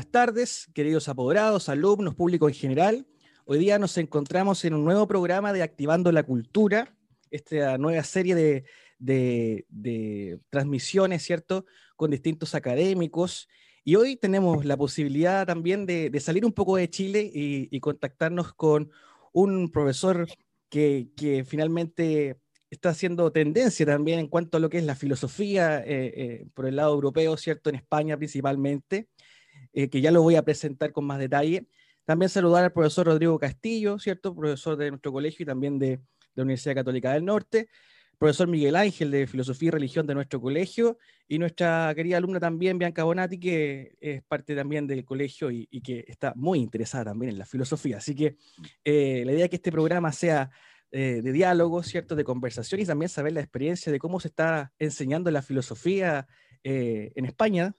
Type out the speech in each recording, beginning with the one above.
Buenas tardes, queridos apoderados, alumnos, público en general. Hoy día nos encontramos en un nuevo programa de Activando la Cultura, esta nueva serie de, transmisiones, ¿cierto?, con distintos académicos. Y hoy tenemos la posibilidad también de, salir un poco de Chile y, contactarnos con un profesor que, finalmente está haciendo tendencia también en cuanto a lo que es la filosofía eh, eh, por el lado europeo, ¿cierto? En España principalmente. Eh, que ya lo voy a presentar con más detalle. También saludar al profesor Rodrigo Castillo, ¿cierto? Profesor de nuestro colegio y también de, la Universidad Católica del Norte. Profesor Miguel Ángel de Filosofía y Religión de nuestro colegio. Y nuestra querida alumna también, Bianca Bonati, que es parte también del colegio y, que está muy interesada también en la filosofía. Así que eh, la idea es que este programa sea eh, de diálogo, ¿cierto? De conversación y también saber la experiencia de cómo se está enseñando la filosofía en España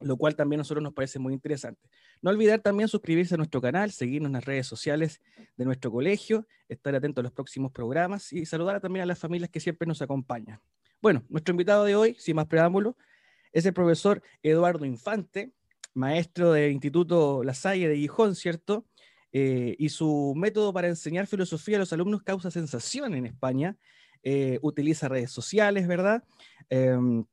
lo cual también a nosotros nos parece muy interesante. No olvidar también suscribirse a nuestro canal, seguirnos en las redes sociales de nuestro colegio, estar atento a los próximos programas y saludar también a las familias que siempre nos acompañan. Bueno, nuestro invitado de hoy, sin más preámbulo, es el profesor Eduardo Infante, maestro del Instituto La Salle de Gijón, ¿cierto? Eh, y su método para enseñar filosofía a los alumnos causa sensación en España. Eh, utiliza redes sociales, ¿verdad? Em,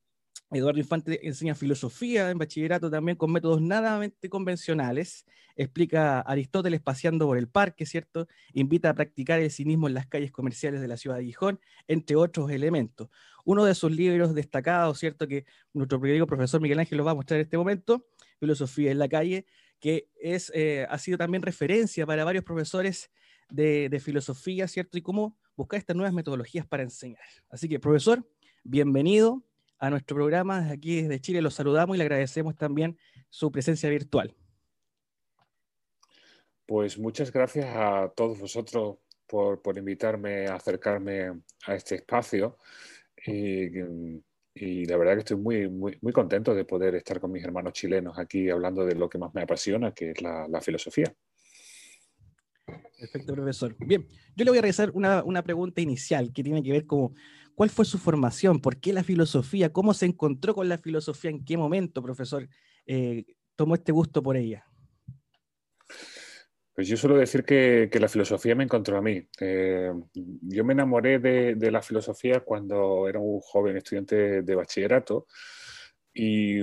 Eduardo Infante enseña filosofía en bachillerato también con métodos nada convencionales. Explica Aristóteles paseando por el parque, ¿cierto? Invita a practicar el cinismo en las calles comerciales de la ciudad de Gijón, entre otros elementos. Uno de sus libros destacados, ¿cierto? Que nuestro querido profesor Miguel Ángel lo va a mostrar en este momento, Filosofía en la calle, que es, eh, ha sido también referencia para varios profesores de, de filosofía, ¿cierto? Y cómo buscar estas nuevas metodologías para enseñar. Así que, profesor, bienvenido a nuestro programa. Desde aquí, desde Chile, los saludamos y le agradecemos también su presencia virtual. Pues muchas gracias a todos vosotros por, invitarme a acercarme a este espacio. Y, la verdad que estoy muy, muy, muy, contento de poder estar con mis hermanos chilenos aquí hablando de lo que más me apasiona, que es la, filosofía. Perfecto, profesor. Bien, yo le voy a realizar una, una pregunta inicial que tiene que ver con ¿Cuál fue su formación? ¿Por qué la filosofía? ¿Cómo se encontró con la filosofía? ¿En qué momento, profesor, eh, tomó este gusto por ella? Pues yo suelo decir que, la filosofía me encontró a mí. Eh, yo me enamoré de, la filosofía cuando era un joven estudiante de bachillerato y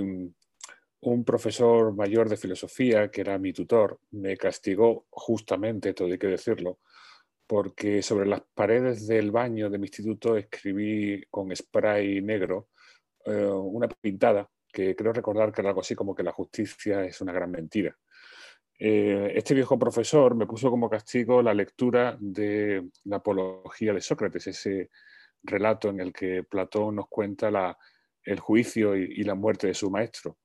un profesor mayor de filosofía, que era mi tutor, me castigó justamente, todo hay que decirlo, porque sobre las paredes del baño de mi instituto escribí con spray negro eh, una pintada que creo recordar que era algo así como que la justicia es una gran mentira. Eh, este viejo profesor me puso como castigo la lectura de la apología de Sócrates, ese relato en el que Platón nos cuenta el juicio y, la muerte de su maestro.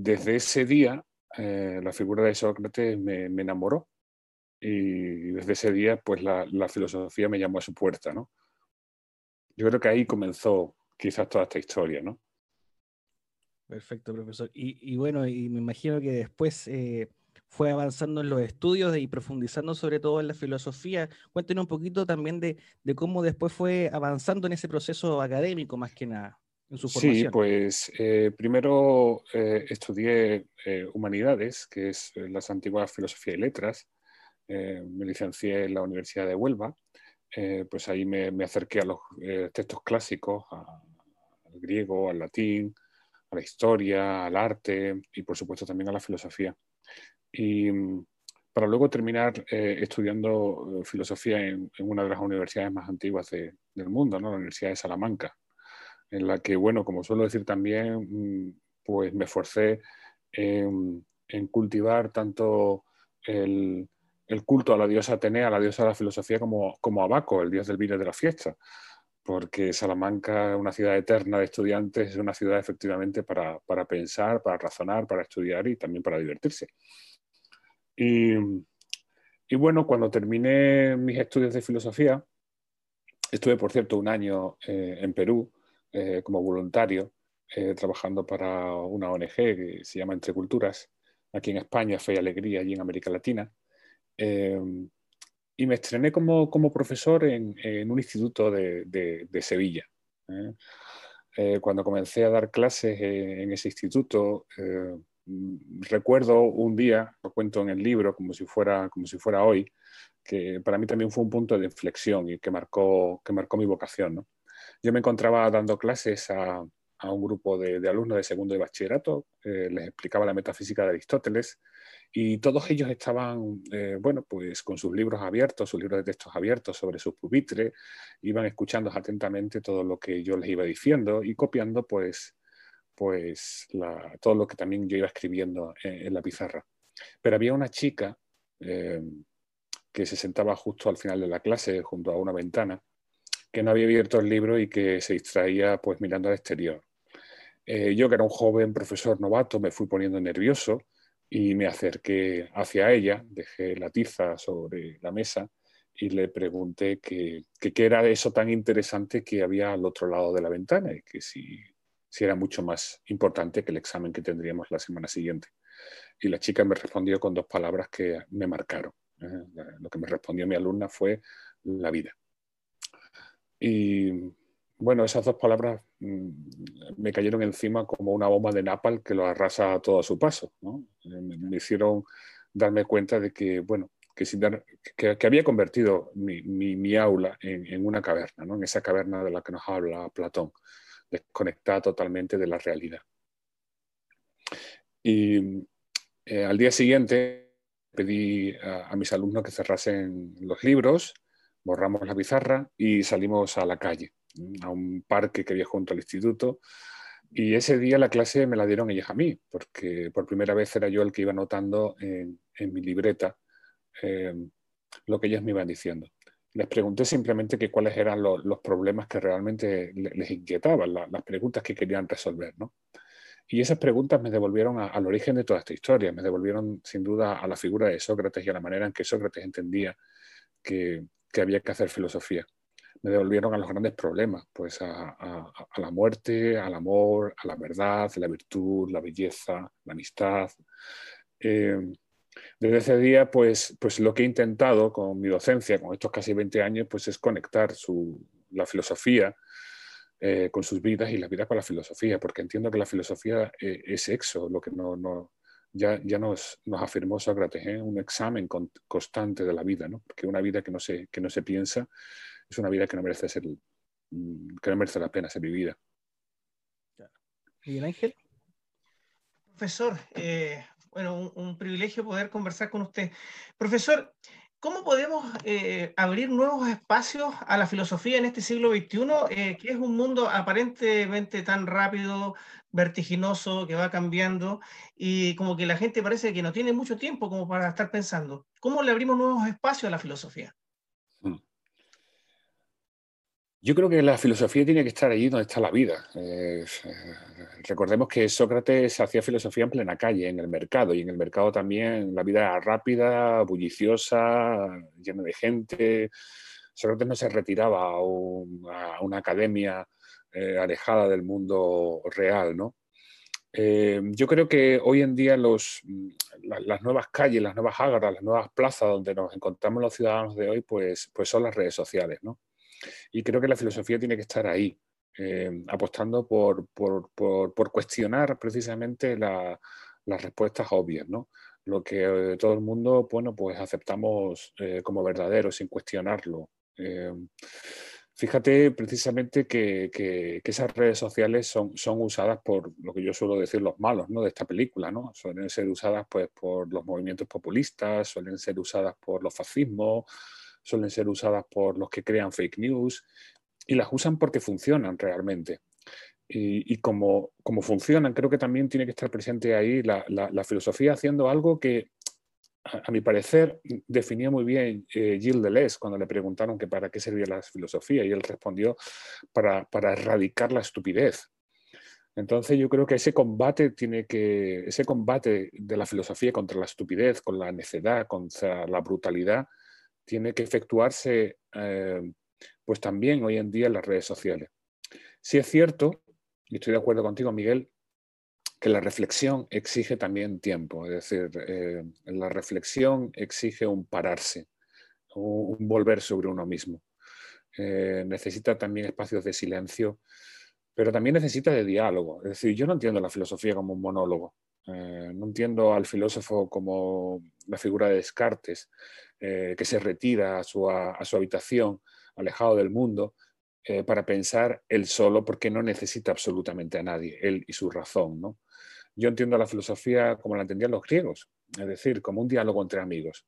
Desde ese día, eh, la figura de Sócrates me, enamoró y desde ese día, pues la, filosofía me llamó a su puerta, ¿no? Yo creo que ahí comenzó quizás toda esta historia, ¿no? Perfecto, profesor. Y, bueno, y me imagino que después eh, fue avanzando en los estudios y profundizando sobre todo en la filosofía. Cuéntenos un poquito también de, cómo después fue avanzando en ese proceso académico más que nada. En su formación. Sí, pues eh, primero eh, estudié eh, humanidades, que es las antiguas filosofía y letras. me licencié en la Universidad de Huelva. pues ahí me, me, acerqué a los textos clásicos, al griego, al latín, a la historia, al arte y por supuesto también a la filosofía y mm, para luego terminar eh, estudiando eh, filosofía en, una de las universidades más antiguas del mundo, ¿no? la Universidad de Salamanca, en la que, bueno, como suelo decir también, mm, pues me esforcé en, cultivar tanto el, culto a la diosa Atenea, a la diosa de la filosofía, como, como a Baco, el dios del vino de la fiesta, porque Salamanca es una ciudad eterna de estudiantes, es una ciudad efectivamente para, para pensar, para razonar, para estudiar y también para divertirse. Y, bueno, cuando terminé mis estudios de filosofía, estuve, por cierto, un año eh, en Perú eh, como voluntario, eh, trabajando para una ONG que se llama Entre Culturas, aquí en España, Fe y Alegría, allí en América Latina. y me estrené como, como profesor en, en, un instituto de, de, de Sevilla. cuando comencé a dar clases en ese instituto, Mm, recuerdo un día, lo cuento en el libro como si fuera, como si fuera hoy, que para mí también fue un punto de inflexión y que marcó, que marcó mi vocación. ¿no? Yo me encontraba dando clases a, un grupo de, de, alumnos de segundo de bachillerato, eh, les explicaba la metafísica de Aristóteles y todos ellos estaban, eh, bueno, pues con sus libros abiertos, sus libros de textos abiertos sobre sus pupitres, iban escuchando atentamente todo lo que yo les iba diciendo y copiando, pues, pues todo lo que también yo iba escribiendo en, la pizarra. Pero había una chica eh, que se sentaba justo al final de la clase, junto a una ventana, que no había abierto el libro y que se distraía pues mirando al exterior. Eh, yo, que era un joven profesor novato, me fui poniendo nervioso y me acerqué hacia ella, dejé la tiza sobre la mesa y le pregunté qué era eso tan interesante que había al otro lado de la ventana y que si si era mucho más importante que el examen que tendríamos la semana siguiente. Y la chica me respondió con dos palabras que me marcaron. ¿eh? Lo que me respondió mi alumna fue la vida. Y bueno, esas dos palabras mm, me cayeron encima como una bomba de napal que lo arrasa a todo a su paso. Eh, me, hicieron darme cuenta de que, bueno, que, que, había convertido mi, aula en, una caverna, ¿no? en esa caverna de la que nos habla Platón desconectada totalmente de la realidad. Y eh, al día siguiente pedí a, mis alumnos que cerrasen los libros, borramos la pizarra y salimos a la calle, a un parque que había junto al instituto. Y ese día la clase me la dieron ellas a mí, porque por primera vez era yo el que iba notando en, mi libreta eh, lo que ellas me iban diciendo les pregunté simplemente que cuáles eran los, problemas que realmente les inquietaban, las preguntas que querían resolver. ¿no? Y esas preguntas me devolvieron al origen de toda esta historia, me devolvieron sin duda a la figura de Sócrates y a la manera en que Sócrates entendía que, había que hacer filosofía. Me devolvieron a los grandes problemas, pues a, la muerte, al amor, a la verdad, la virtud, la belleza, la amistad. Eh, desde ese día, pues, pues lo que he intentado con mi docencia, con estos casi 20 años, pues es conectar la filosofía eh, con sus vidas y la vida con la filosofía, porque entiendo que la filosofía eh, es eso, lo que no, ya, ya nos, nos, afirmó Sócrates, ¿eh? un examen constante de la vida, ¿no? porque una vida que no, se, que no se piensa es una vida que no merece, ser, mm, que no merece la pena ser vivida. ¿Y el ángel? profesor. Eh, bueno, un, privilegio poder conversar con usted. Profesor, ¿cómo podemos eh, abrir nuevos espacios a la filosofía en este siglo XXI, eh, que es un mundo aparentemente tan rápido, vertiginoso, que va cambiando y como que la gente parece que no tiene mucho tiempo como para estar pensando? ¿Cómo le abrimos nuevos espacios a la filosofía? Hmm. Yo creo que la filosofía tiene que estar allí donde está la vida. Eh, recordemos que Sócrates hacía filosofía en plena calle, en el mercado, y en el mercado también la vida era rápida, bulliciosa, llena de gente. Sócrates no se retiraba a, una academia eh, alejada del mundo real, ¿no? Eh, yo creo que hoy en día las nuevas calles, las nuevas ágaras, las nuevas plazas donde nos encontramos los ciudadanos de hoy, pues, pues son las redes sociales, ¿no? Y creo que la filosofía tiene que estar ahí, eh, apostando por, cuestionar precisamente las respuestas obvias, ¿no? Lo que eh, todo el mundo, bueno, pues aceptamos eh, como verdadero, sin cuestionarlo. fíjate precisamente que, esas redes sociales son, son usadas por lo que yo suelo decir los malos ¿no? de esta película, ¿no? Suelen ser usadas pues, por los movimientos populistas, suelen ser usadas por los fascismos, suelen ser usadas por los que crean fake news y las usan porque funcionan realmente. Y, como, como, funcionan, creo que también tiene que estar presente ahí la, filosofía haciendo algo que, a, mi parecer, definía muy bien eh, Gilles Deleuze cuando le preguntaron que para qué servía la filosofía y él respondió para, para erradicar la estupidez. Entonces yo creo que ese combate tiene que, ese combate de la filosofía contra la estupidez, con la necedad, contra la brutalidad, tiene que efectuarse eh, pues también hoy en día en las redes sociales. Sí es cierto, y estoy de acuerdo contigo, Miguel, que la reflexión exige también tiempo, es decir, eh, la reflexión exige un pararse, un, volver sobre uno mismo. Eh, necesita también espacios de silencio, pero también necesita de diálogo. Es decir, yo no entiendo la filosofía como un monólogo. No entiendo al filósofo como la figura de Descartes, eh, que se retira a su, habitación, alejado del mundo, eh, para pensar él solo, porque no necesita absolutamente a nadie, él y su razón. ¿no? Yo entiendo la filosofía como la entendían los griegos, es decir, como un diálogo entre amigos,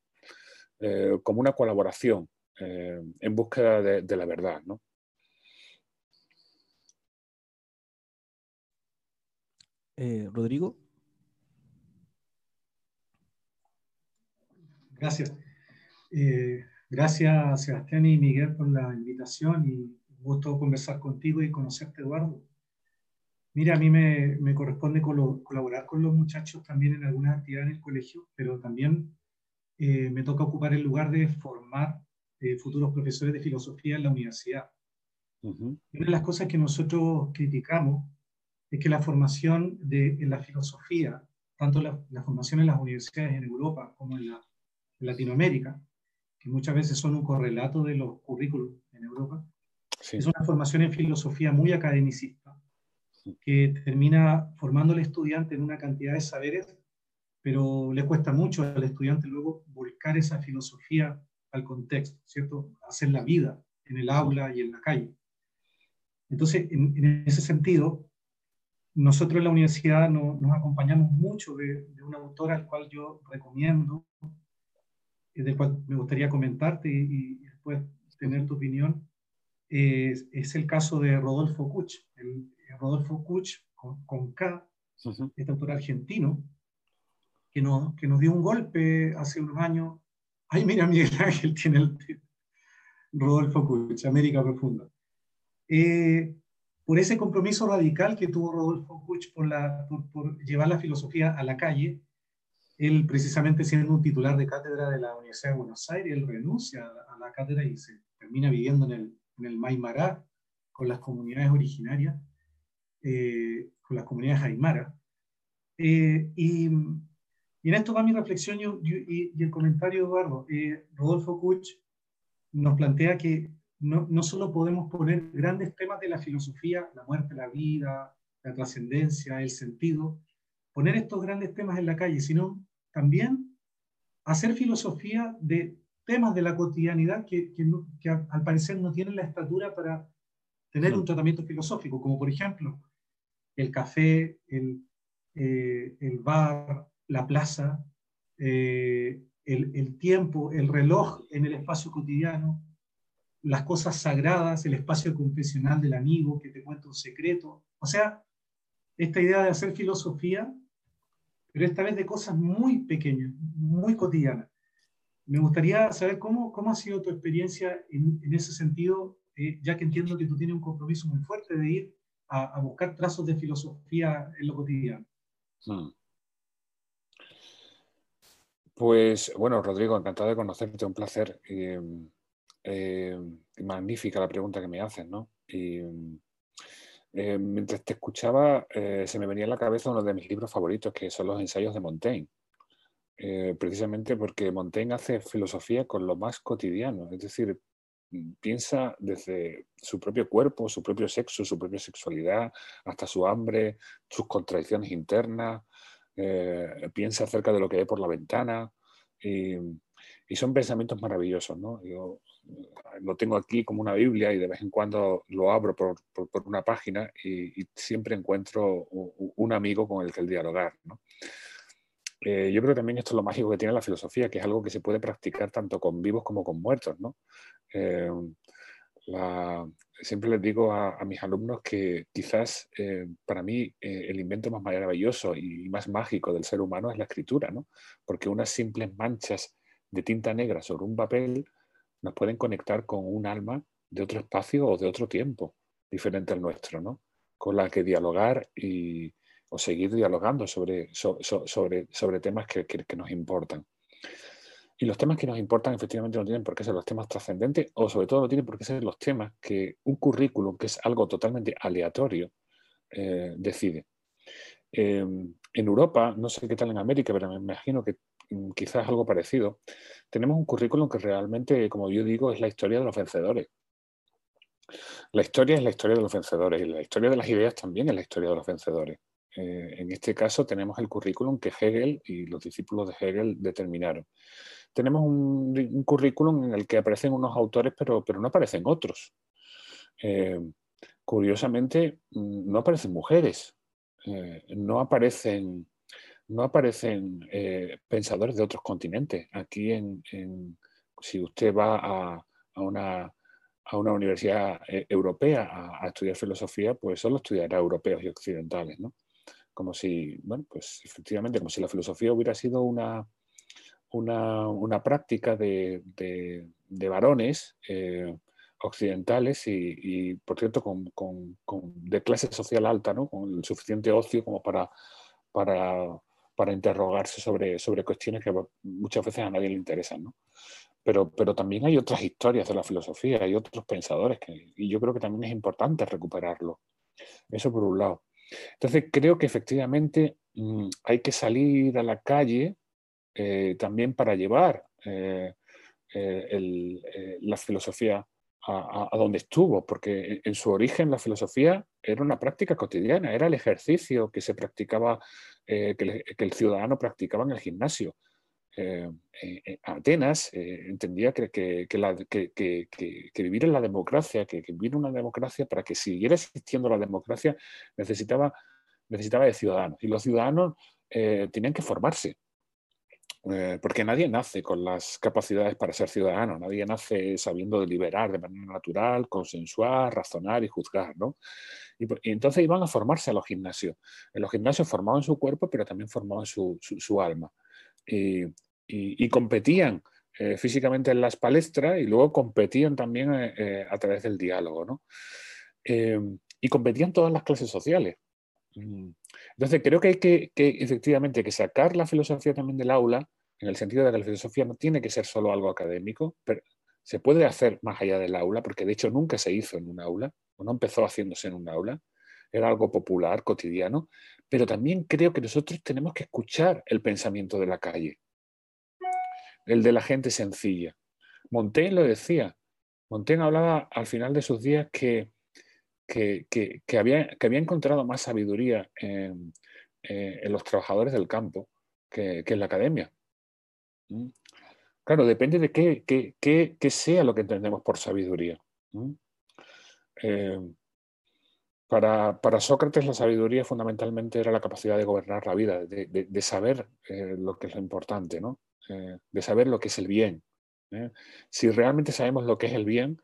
como una colaboración en búsqueda de, de la verdad. ¿no? Rodrigo. Gracias. Eh, gracias, Sebastián y Miguel, por la invitación y un gusto conversar contigo y conocerte, Eduardo. Mira, a mí me, me corresponde colaborar con los muchachos también en algunas actividades en el colegio, pero también eh, me toca ocupar el lugar de formar eh, futuros profesores de filosofía en la universidad. Una de las cosas que nosotros criticamos es que la formación de, en la filosofía, tanto la, la formación en las universidades en Europa como en la Latinoamérica, que muchas veces son un correlato de los currículos en Europa, es una formación en filosofía muy academicista, que termina formando al estudiante en una cantidad de saberes, pero le cuesta mucho al estudiante luego volcar esa filosofía al contexto, ¿cierto? Hacer la vida en el aula y en la calle. Entonces, en, ese sentido, nosotros en la universidad nos acompañamos mucho de, de, un autor al cual yo recomiendo, del cual me gustaría comentarte y, después tener tu opinión, es, es, el caso de Rodolfo Kuch. El, Rodolfo Kuch, con, K, este autor argentino, que, no, que nos dio un golpe hace unos años. Ay, mira, Miguel Ángel tiene el Rodolfo Kuch, América Profunda. Eh, por ese compromiso radical que tuvo Rodolfo Kuch por, la, por, por llevar la filosofía a la calle, él precisamente siendo un titular de cátedra de la Universidad de Buenos Aires, él renuncia a la, cátedra y se termina viviendo en el, en el Maimará con las comunidades originarias, eh, con las comunidades aymara. Eh, y, y, en esto va mi reflexión y, y, el comentario, Eduardo. Eh, Rodolfo Kuch nos plantea que no, no solo podemos poner grandes temas de la filosofía, la muerte, la vida, la trascendencia, el sentido, poner estos grandes temas en la calle, sino también hacer filosofía de temas de la cotidianidad que, al parecer no tienen la estatura para tener un tratamiento filosófico, como por ejemplo el café, el, eh, el bar, la plaza, eh, el, el, tiempo, el reloj en el espacio cotidiano, las cosas sagradas, el espacio confesional del amigo que te cuenta un secreto. O sea, esta idea de hacer filosofía, pero esta vez de cosas muy pequeñas, muy cotidianas. Me gustaría saber cómo, cómo ha sido tu experiencia en, en ese sentido, eh, ya que entiendo que tú tienes un compromiso muy fuerte de ir a, a buscar trazos de filosofía en lo cotidiano. Hmm. Pues bueno, Rodrigo, encantado de conocerte, un placer. Eh, eh, magnífica la pregunta que me haces, ¿no? Eh, mientras te escuchaba, eh, se me venía a la cabeza uno de mis libros favoritos, que son los ensayos de Montaigne. precisamente porque Montaigne hace filosofía con lo más cotidiano, es decir, piensa desde su propio cuerpo, su propio sexo, su propia sexualidad, hasta su hambre, sus contradicciones internas, piensa acerca de lo que ve por la ventana. Y, y son pensamientos maravillosos, ¿no? Yo lo tengo aquí como una Biblia y de vez en cuando lo abro por, por, una página y, siempre encuentro un amigo con el que el dialogar. ¿no? Eh, yo creo que también esto es lo mágico que tiene la filosofía, que es algo que se puede practicar tanto con vivos como con muertos. ¿no? Eh, siempre les digo a, mis alumnos que quizás eh, para mí el invento más maravilloso y más mágico del ser humano es la escritura, ¿no? porque unas simples manchas de tinta negra sobre un papel nos pueden conectar con un alma de otro espacio o de otro tiempo diferente al nuestro, ¿no? con la que dialogar y, o seguir dialogando sobre, sobre, sobre temas que, que, nos importan. Y los temas que nos importan efectivamente no tienen por qué ser los temas trascendentes o sobre todo no tienen por qué ser los temas que un currículum, que es algo totalmente aleatorio, eh, decide. Eh, en Europa, no sé qué tal en América, pero me imagino que quizás algo parecido, tenemos un currículum que realmente, como yo digo, es la historia de los vencedores. La historia es la historia de los vencedores y la historia de las ideas también es la historia de los vencedores. Eh, en este caso tenemos el currículum que Hegel y los discípulos de Hegel determinaron. Tenemos un, currículum en el que aparecen unos autores, pero, pero no aparecen otros. Eh, curiosamente, mm, no aparecen mujeres, eh, no aparecen no aparecen eh, pensadores de otros continentes. Aquí, en, si usted va a, una, universidad eh, europea a, estudiar filosofía, pues solo estudiará europeos y occidentales, ¿no? Como si, bueno, pues efectivamente, como si la filosofía hubiera sido una, una, práctica de, varones eh, occidentales y, por cierto, con, de clase social alta, ¿no? Con el suficiente ocio como para, para para interrogarse sobre, sobre cuestiones que muchas veces a nadie le interesan. ¿no? Pero, pero también hay otras historias de la filosofía, hay otros pensadores que, y yo creo que también es importante recuperarlo. Eso por un lado. Entonces creo que efectivamente mm, hay que salir a la calle eh, también para llevar eh, eh, la filosofía a, a, donde estuvo, porque en su origen la filosofía era una práctica cotidiana, era el ejercicio que se practicaba eh, que, el ciudadano practicaba en el gimnasio. Eh, eh, Atenas entendía que, que, vivir en la democracia, que, vivir una democracia, para que siguiera existiendo la democracia, necesitaba, necesitaba de ciudadanos. Y los ciudadanos tenían que formarse. Porque nadie nace con las capacidades para ser ciudadano, nadie nace sabiendo deliberar de manera natural, consensuar, razonar y juzgar, ¿no? Y, entonces iban a formarse a los gimnasios. En los gimnasios formaban su cuerpo, pero también formaban su, alma. Y, competían eh, físicamente en las palestras y luego competían también eh, eh, a través del diálogo. ¿no? y competían todas las clases sociales. Mm. Entonces creo que hay que, efectivamente que sacar la filosofía también del aula, en el sentido de que la filosofía no tiene que ser solo algo académico, pero se puede hacer más allá del aula, porque de hecho nunca se hizo en un aula no empezó haciéndose en un aula, era algo popular, cotidiano, pero también creo que nosotros tenemos que escuchar el pensamiento de la calle, el de la gente sencilla. Montaigne lo decía, Montaigne hablaba al final de sus días que, que, había, encontrado más sabiduría en, eh, los trabajadores del campo que, en la academia. ¿Mm? Claro, depende de qué, sea lo que entendemos por sabiduría. Eh, Para, Sócrates la sabiduría fundamentalmente era la capacidad de gobernar la vida, de, saber eh, lo que es lo importante, ¿no? De saber lo que es el bien. Si realmente sabemos lo que es el bien,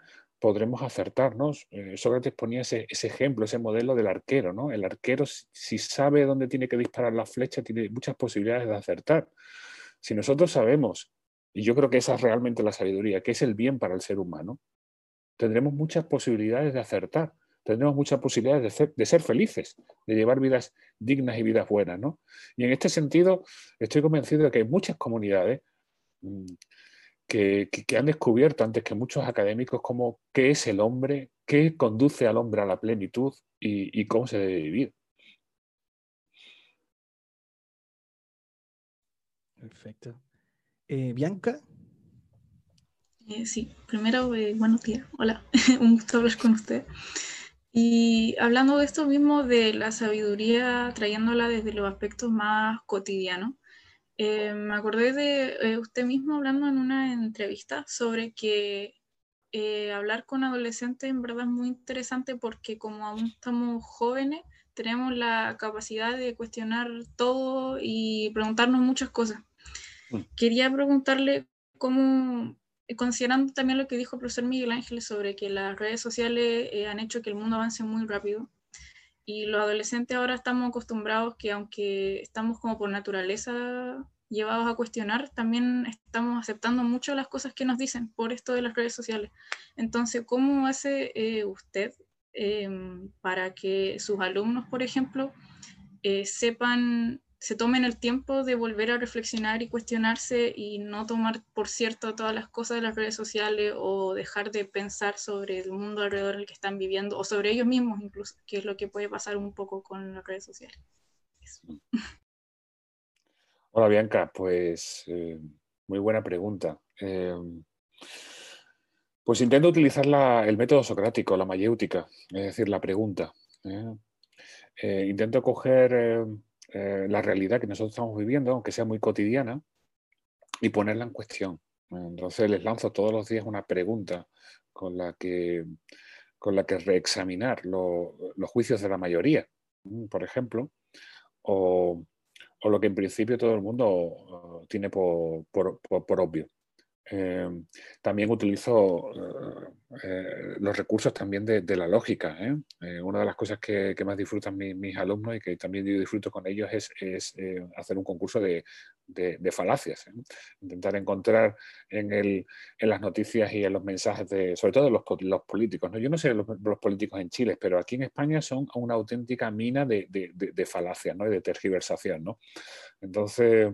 podremos acertarnos. Sócrates ponía ese, ese, ejemplo, ese modelo del arquero. ¿no? El arquero, si sabe dónde tiene que disparar la flecha, tiene muchas posibilidades de acertar. Si nosotros sabemos, y yo creo que esa es realmente la sabiduría, que es el bien para el ser humano, tendremos muchas posibilidades de acertar tendremos muchas posibilidades de ser, de ser, felices, de llevar vidas dignas y vidas buenas. ¿no? Y en este sentido, estoy convencido de que hay muchas comunidades que, que, han descubierto antes que muchos académicos cómo qué es el hombre, qué conduce al hombre a la plenitud y, y cómo se debe vivir. Perfecto. Eh, Bianca. Eh, sí, primero, eh, buenos días. Hola, un gusto hablar con usted. Y hablando de esto mismo, de la sabiduría, trayéndola desde los aspectos más cotidianos, eh, me acordé de eh, usted mismo hablando en una entrevista sobre que eh, hablar con adolescentes en verdad es muy interesante porque como aún estamos jóvenes, tenemos la capacidad de cuestionar todo y preguntarnos muchas cosas. Mm. Quería preguntarle cómo, considerando también lo que dijo el profesor Miguel Ángel sobre que las redes sociales eh, han hecho que el mundo avance muy rápido y los adolescentes ahora estamos acostumbrados que aunque estamos como por naturaleza llevados a cuestionar, también estamos aceptando mucho las cosas que nos dicen por esto de las redes sociales. Entonces, ¿cómo hace eh, usted em, para que sus alumnos, por ejemplo, eh, sepan se tomen el tiempo de volver a reflexionar y cuestionarse y no tomar por cierto todas las cosas de las redes sociales o dejar de pensar sobre el mundo alrededor del que están viviendo o sobre ellos mismos incluso, que es lo que puede pasar un poco con las redes sociales. Hola Bianca, pues eh, muy buena pregunta. Eh, pues intento utilizar el método socrático, la mayéutica, es decir, la pregunta. ¿eh? intento coger eh, la realidad que nosotros estamos viviendo, aunque sea muy cotidiana, y ponerla en cuestión. Entonces les lanzo todos los días una pregunta con la que, con la que reexaminar los juicios de la mayoría, por ejemplo, o, lo que en principio todo el mundo eh, tiene por obvio. Eh, también utilizo eh, eh, los recursos también de, la lógica. una de las cosas que, más disfrutan mis alumnos y que también yo disfruto con ellos es, hacer un concurso de, falacias. Intentar encontrar en, las noticias y en los mensajes, de, sobre todo los, los políticos. ¿no? Yo no sé los, los, políticos en Chile, pero aquí en España son una auténtica mina de, falacias y de tergiversación. Entonces,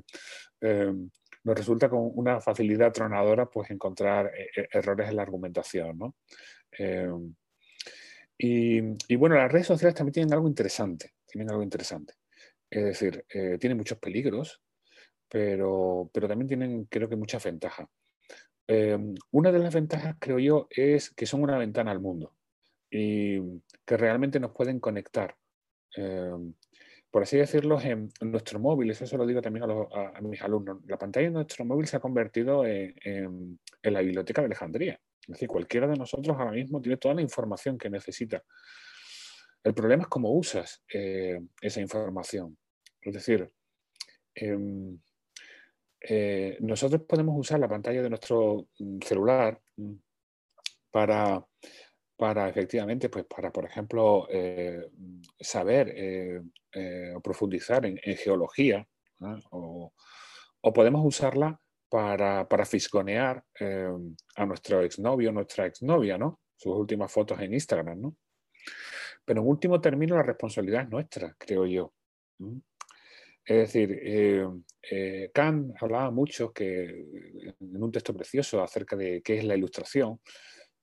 nos resulta con una facilidad tronadora pues encontrar eh, eh, errores en la argumentación. ¿no? Em, y, bueno, las redes sociales también tienen algo interesante, tienen algo interesante. Es decir, eh, tienen muchos peligros, pero, pero también tienen creo que muchas ventajas. Em, una de las ventajas, creo yo, es que son una ventana al mundo y que realmente nos pueden conectar. Por así decirlo, en, nuestro móvil, eso lo digo también a, mis alumnos, la pantalla de nuestro móvil se ha convertido en, la biblioteca de Alejandría. Es decir, cualquiera de nosotros ahora mismo tiene toda la información que necesita. El problema es cómo usas eh, esa información. Es decir, em, eh, nosotros podemos usar la pantalla de nuestro mm, celular mm, para para efectivamente, pues para, por ejemplo, eh, saber eh, eh, o profundizar en, geología, o, podemos usarla para, para fisgonear a nuestro exnovio o nuestra exnovia, ¿no? Sus últimas fotos en Instagram, ¿no? Pero en último término, la responsabilidad es nuestra, creo yo. Es decir, Kant hablaba mucho que, en un texto precioso acerca de qué es la ilustración,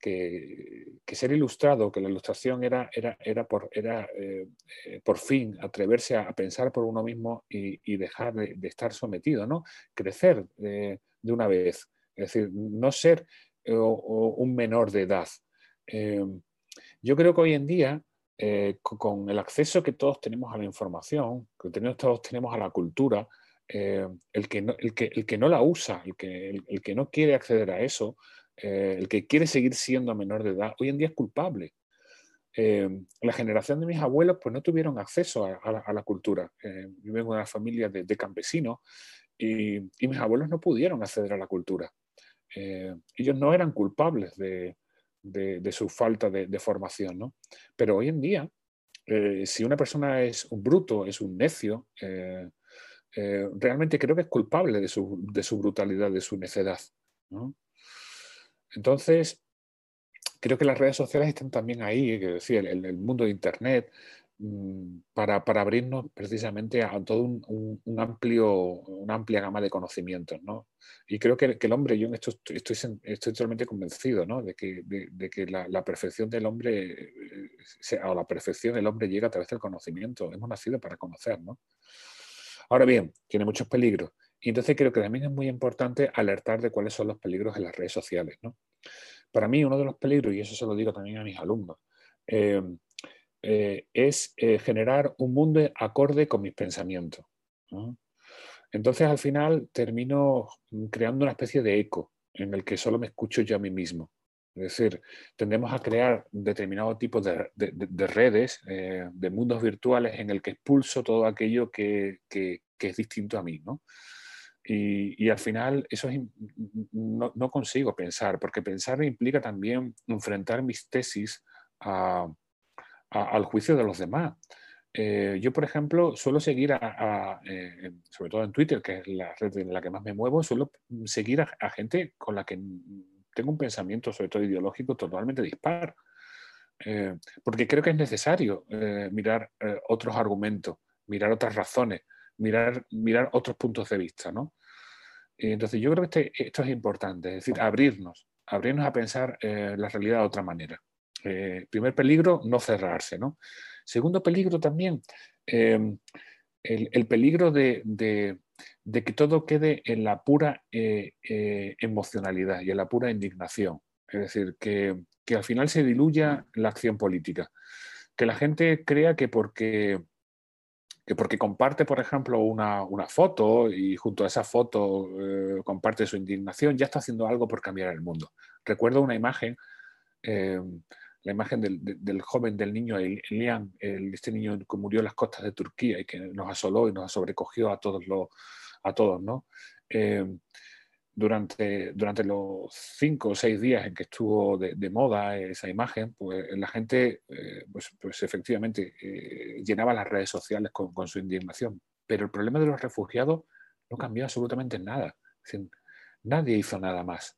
que, ser ilustrado, que la ilustración era, era, era, por, era eh, eh, por fin atreverse a, pensar por uno mismo y, dejar de, estar sometido, ¿no? Crecer de una vez, es decir, no ser eh, un menor de edad. yo creo que hoy en día, con el acceso que todos tenemos a la información, que todos tenemos a la cultura, el, que no, el, que, el que no la usa, el que, el que no quiere acceder a eso, eh, el que quiere seguir siendo menor de edad, hoy en día es culpable. la generación de mis abuelos pues no tuvieron acceso a, la, cultura. yo vengo de una familia de, campesinos y, mis abuelos no pudieron acceder a la cultura. ellos no eran culpables de, su falta de, formación, ¿no? Pero hoy en día, si una persona es un bruto, es un necio, eh, realmente creo que es culpable de su, brutalidad, de su necedad. Entonces, creo que las redes sociales están también ahí, es decir, el, el mundo de Internet, mm, para, abrirnos precisamente a todo un, amplio, una amplia gama de conocimientos. Y creo que, el hombre, yo en esto estoy, estoy, totalmente convencido de que, de, que la, perfección del hombre, eh, o la perfección del hombre llega a través del conocimiento. Hemos nacido para conocer. ¿no? Ahora bien, tiene muchos peligros. Y entonces creo que también es muy importante alertar de cuáles son los peligros en las redes sociales. Para mí, uno de los peligros, y eso se lo digo también a mis alumnos, eh, eh, es eh, generar un mundo acorde con mis pensamientos. Entonces, al final, termino creando una especie de eco en el que solo me escucho yo a mí mismo. Es decir, tendemos a crear determinado tipo de, redes, de mundos virtuales en el que expulso todo aquello que, es distinto a mí. ¿no? Y, al final eso no, consigo pensar, porque pensar implica también enfrentar mis tesis al juicio de los demás. Eh, yo, por ejemplo, suelo seguir a, eh, sobre todo en Twitter, que es la red en la que más me muevo, suelo seguir a gente con la que tengo un pensamiento, sobre todo ideológico, totalmente dispar. Eh, porque creo que es necesario mirar otros argumentos, mirar otras razones, mirar, mirar otros puntos de vista. ¿no? Entonces yo creo que este, esto es importante, es decir, abrirnos, abrirnos a pensar la realidad de otra manera. primer peligro, no cerrarse. ¿no? Segundo peligro también, el, peligro de, de que todo quede en la pura eh, eh, emocionalidad y en la pura indignación. Es decir, que, al final se diluya la acción política. Que la gente crea que porque, que porque comparte, por ejemplo, una, foto y junto a esa foto eh, comparte su indignación, ya está haciendo algo por cambiar el mundo. Recuerdo una imagen la imagen del, joven, del niño Elian, este niño que murió en las costas de Turquía y que nos asoló y nos sobrecogió a todos, a todos ¿no? Eh, durante, durante los cinco o seis días en que estuvo de, moda esa imagen, pues la gente, eh, pues, pues, efectivamente, eh, llenaba las redes sociales con, su indignación. Pero el problema de los refugiados no cambió absolutamente nada. nadie hizo nada más.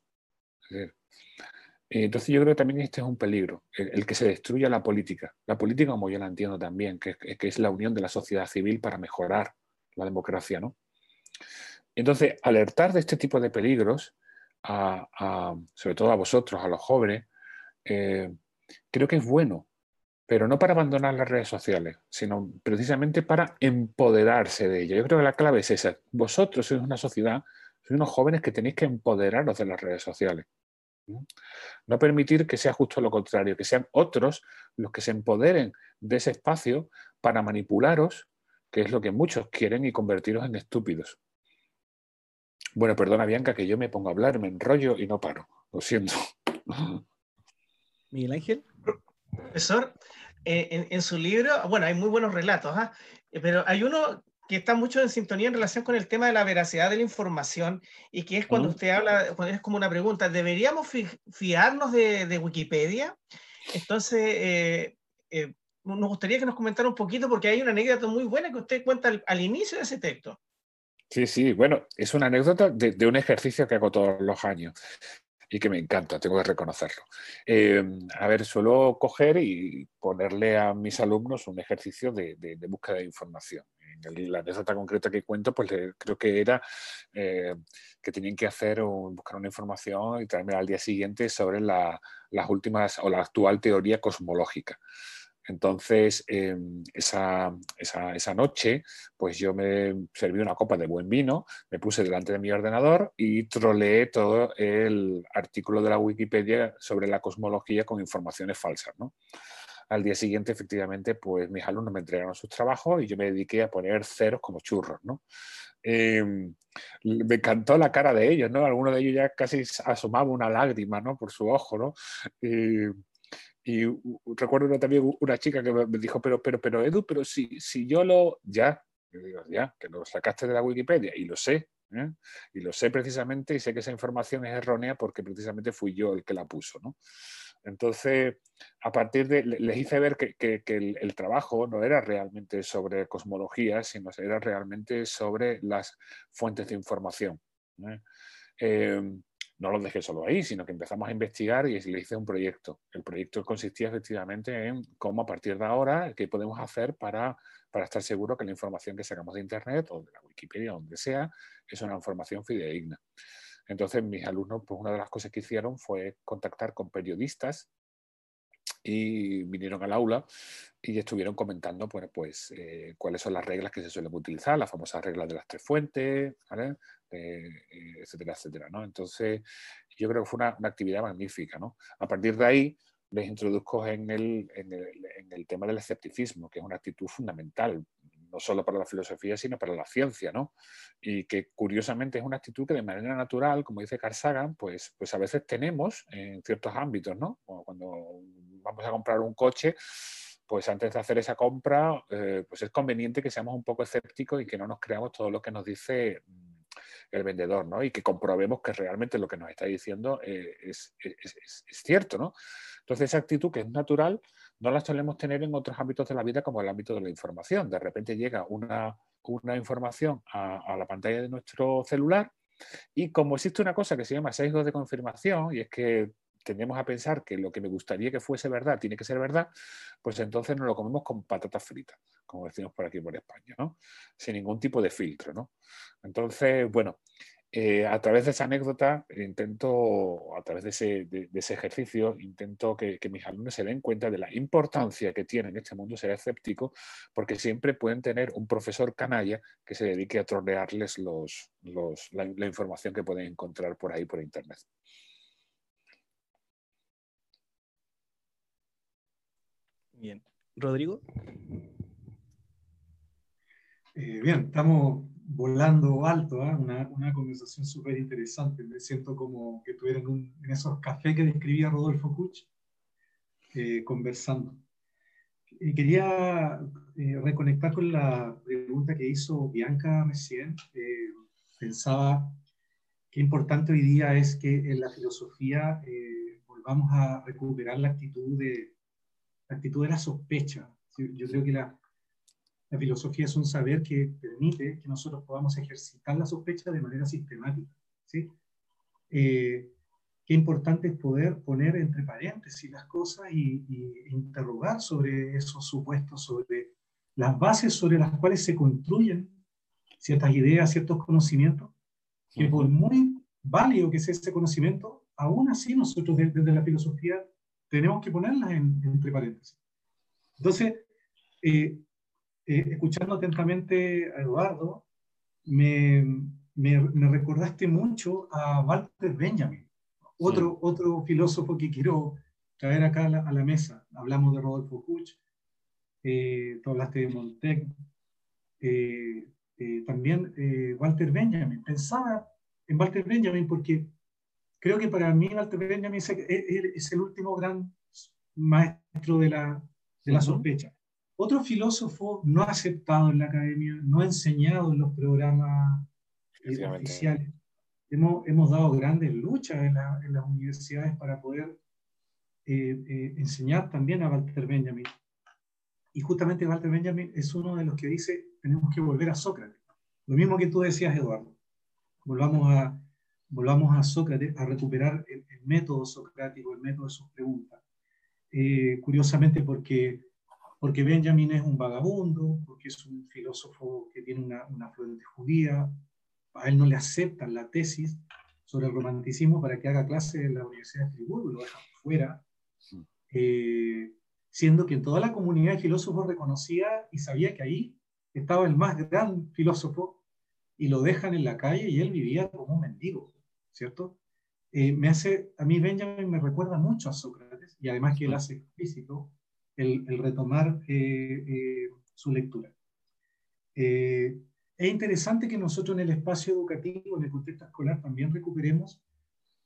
Entonces yo creo que también este es un peligro, el, que se destruya la política. La política, como yo la entiendo también, que, que, es la unión de la sociedad civil para mejorar la democracia. ¿no? Entonces, alertar de este tipo de peligros, sobre todo a vosotros, a los jóvenes, eh, creo que es bueno, pero no para abandonar las redes sociales, sino precisamente para empoderarse de ellas. Yo creo que la clave es esa. Vosotros sois una sociedad, sois unos jóvenes que tenéis que empoderaros de las redes sociales. ¿no? permitir que sea justo lo contrario, que sean otros los que se empoderen de ese espacio para manipularos, que es lo que muchos quieren, y convertiros en estúpidos. Bueno, perdona Bianca que yo me pongo a hablar, me enrollo y no paro. Lo siento. Miguel Ángel. Profesor, eh, en, su libro, bueno, hay muy buenos relatos, ¿ah? pero hay uno que está mucho en sintonía en relación con el tema de la veracidad de la información y que es cuando usted habla, cuando es como una pregunta, ¿deberíamos fiarnos de, Wikipedia? Entonces, eh, eh, nos gustaría que nos comentara un poquito porque hay una anécdota muy buena que usted cuenta al, inicio de ese texto. Sí, sí, bueno, es una anécdota de, un ejercicio que hago todos los años y que me encanta, tengo que reconocerlo. Eh, a ver, suelo coger y ponerle a mis alumnos un ejercicio de búsqueda de información la anécdota concreta que cuento, pues creo que era eh, que tenían que hacer o buscar una información y traerme al día siguiente sobre las últimas o la actual teoría cosmológica. Entonces, em, esa, esa, noche, pues yo me serví una copa de buen vino, me puse delante de mi ordenador y troleé todo el artículo de la Wikipedia sobre la cosmología con informaciones falsas. ¿no? al día siguiente, efectivamente, pues mis alumnos me entregaron sus trabajos y yo me dediqué a poner ceros como churros, ¿no? Em, me encantó la cara de ellos, ¿no? Alguno de ellos ya casi asomaba una lágrima, ¿no? Por su ojo, ¿no? Y recuerdo también una chica que me dijo, pero, pero, pero Edu, pero si, si yo lo, ya, digo, ya, que lo sacaste de la Wikipedia y lo sé, ¿eh? y lo sé precisamente y sé que esa información es errónea porque precisamente fui yo el que la puso, ¿no? Entonces, a partir de, les hice ver que, el, trabajo no era realmente sobre cosmología, sino era realmente sobre las fuentes de información. ¿eh? Em, no lo dejé solo ahí, sino que empezamos a investigar y le hice un proyecto. El proyecto consistía efectivamente en cómo a partir de ahora, qué podemos hacer para, para estar seguros que la información que sacamos de Internet o de la Wikipedia, donde sea, es una información fidedigna. Entonces mis alumnos, pues una de las cosas que hicieron fue contactar con periodistas y vinieron al aula y estuvieron comentando pues, pues eh, cuáles son las reglas que se suelen utilizar, las famosas reglas de las tres fuentes. Eh, etcétera, etcétera. ¿no? Entonces, yo creo que fue una, actividad magnífica. ¿no? A partir de ahí, les introduzco en el, en, el, en el, tema del escepticismo, que es una actitud fundamental, no solo para la filosofía, sino para la ciencia, ¿no? Y que curiosamente es una actitud que de manera natural, como dice Carl Sagan, pues, pues a veces tenemos en ciertos ámbitos, ¿no? cuando vamos a comprar un coche, pues antes de hacer esa compra, eh, pues es conveniente que seamos un poco escépticos y que no nos creamos todo lo que nos dice el vendedor, ¿no? Y que comprobemos que realmente lo que nos está diciendo eh, es, cierto, ¿no? Entonces, esa actitud que es natural no la solemos tener en otros ámbitos de la vida como el ámbito de la información. De repente llega una, información a, la pantalla de nuestro celular y como existe una cosa que se llama sesgo de confirmación y es que tendemos a pensar que lo que me gustaría que fuese verdad tiene que ser verdad, pues entonces nos lo comemos con patatas fritas, como decimos por aquí por España. Sin ningún tipo de filtro. Entonces, bueno, eh, a través de esa anécdota, intento, a través de ese, ejercicio, intento que, mis alumnos se den cuenta de la importancia que tiene en este mundo ser escéptico, porque siempre pueden tener un profesor canalla que se dedique a trolearles la, la información que pueden encontrar por ahí por Internet. Bien. Rodrigo. Eh, bien, estamos volando alto, ¿ah? una, conversación súper interesante. Me siento como que estuviera en, esos cafés que describía Rodolfo Kuch, eh, conversando. Quería eh, reconectar con la pregunta que hizo Bianca recién. pensaba qué importante hoy día es que en la filosofía volvamos a recuperar la actitud de, la actitud de la sospecha. Yo creo que la, la filosofía es un saber que permite que nosotros podamos ejercitar la sospecha de manera sistemática. ¿sí? Eh, qué importante es poder poner entre paréntesis las cosas y, interrogar sobre esos supuestos, sobre las bases sobre las cuales se construyen ciertas ideas, ciertos conocimientos, que por muy válido que sea ese conocimiento, aún así nosotros desde la filosofía tenemos que ponerlas entre paréntesis. Entonces, eh, eh, escuchando atentamente a Eduardo, me, me, recordaste mucho a Walter Benjamin, otro, otro filósofo que quiero traer acá a la, mesa. Hablamos de Rodolfo Kuch, eh, tú hablaste de Montaigne, también Walter Benjamin. Pensaba en Walter Benjamin porque creo que para mí Walter Benjamin es, el último gran maestro de la, de la sospecha. Otro filósofo no aceptado en la academia, no enseñado en los programas eh, oficiales. Hemos, hemos, dado grandes luchas en, en, las universidades para poder eh, eh, enseñar también a Walter Benjamin. Y justamente Walter Benjamin es uno de los que dice, tenemos que volver a Sócrates. Lo mismo que tú decías, Eduardo. Volvamos a, volvamos a Sócrates, a recuperar el, método socrático, el método de sus preguntas. Eh, curiosamente porque, porque Benjamin es un vagabundo, porque es un filósofo que tiene una, una fuente judía, a él no le aceptan la tesis sobre el romanticismo para que haga clase en la Universidad de Friburgo, lo dejan fuera, eh, siendo que toda la comunidad de filósofos reconocía y sabía que ahí estaba el más gran filósofo y lo dejan en la calle y él vivía como un mendigo. ¿Cierto? Eh, me hace, a mí Benjamin me recuerda mucho a Sócrates y además que él hace explícito el, retomar eh, eh, su lectura. es interesante que nosotros en el espacio educativo, en el contexto escolar, también recuperemos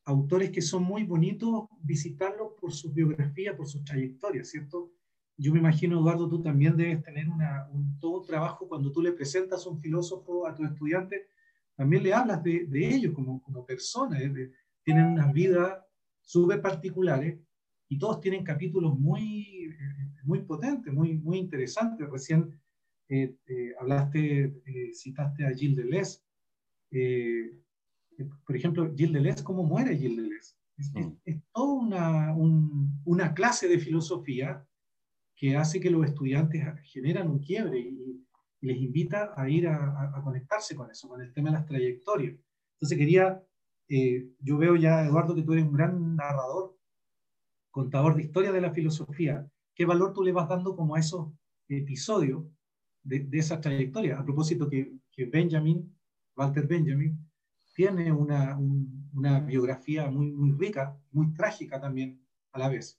autores que son muy bonitos visitarlos por su biografía, por sus trayectorias, ¿cierto? Yo me imagino, Eduardo, tú también debes tener una, un, todo un trabajo cuando tú le presentas a un filósofo a tus estudiantes, también le hablas de, de ellos como, como personas, tienen unas vidas súper particulares y todos tienen capítulos muy, muy potentes, muy, muy interesantes. Recién eh, eh, hablaste, eh, citaste a Gilles Deleuze. por ejemplo, Gilles Deleuze, ¿cómo muere Gilles Deleuze? Es, es, mm. toda una, una, clase de filosofía que hace que los estudiantes generan un quiebre y, les invita a ir a, conectarse con eso, con el tema de las trayectorias. Entonces quería, yo veo ya, Eduardo, que tú eres un gran narrador, contador de historia de la filosofía. ¿Qué valor tú le vas dando como a esos episodios de, esa trayectoria. A propósito que, Benjamin, Walter Benjamin, tiene una, una biografía muy, muy rica, muy trágica también a la vez.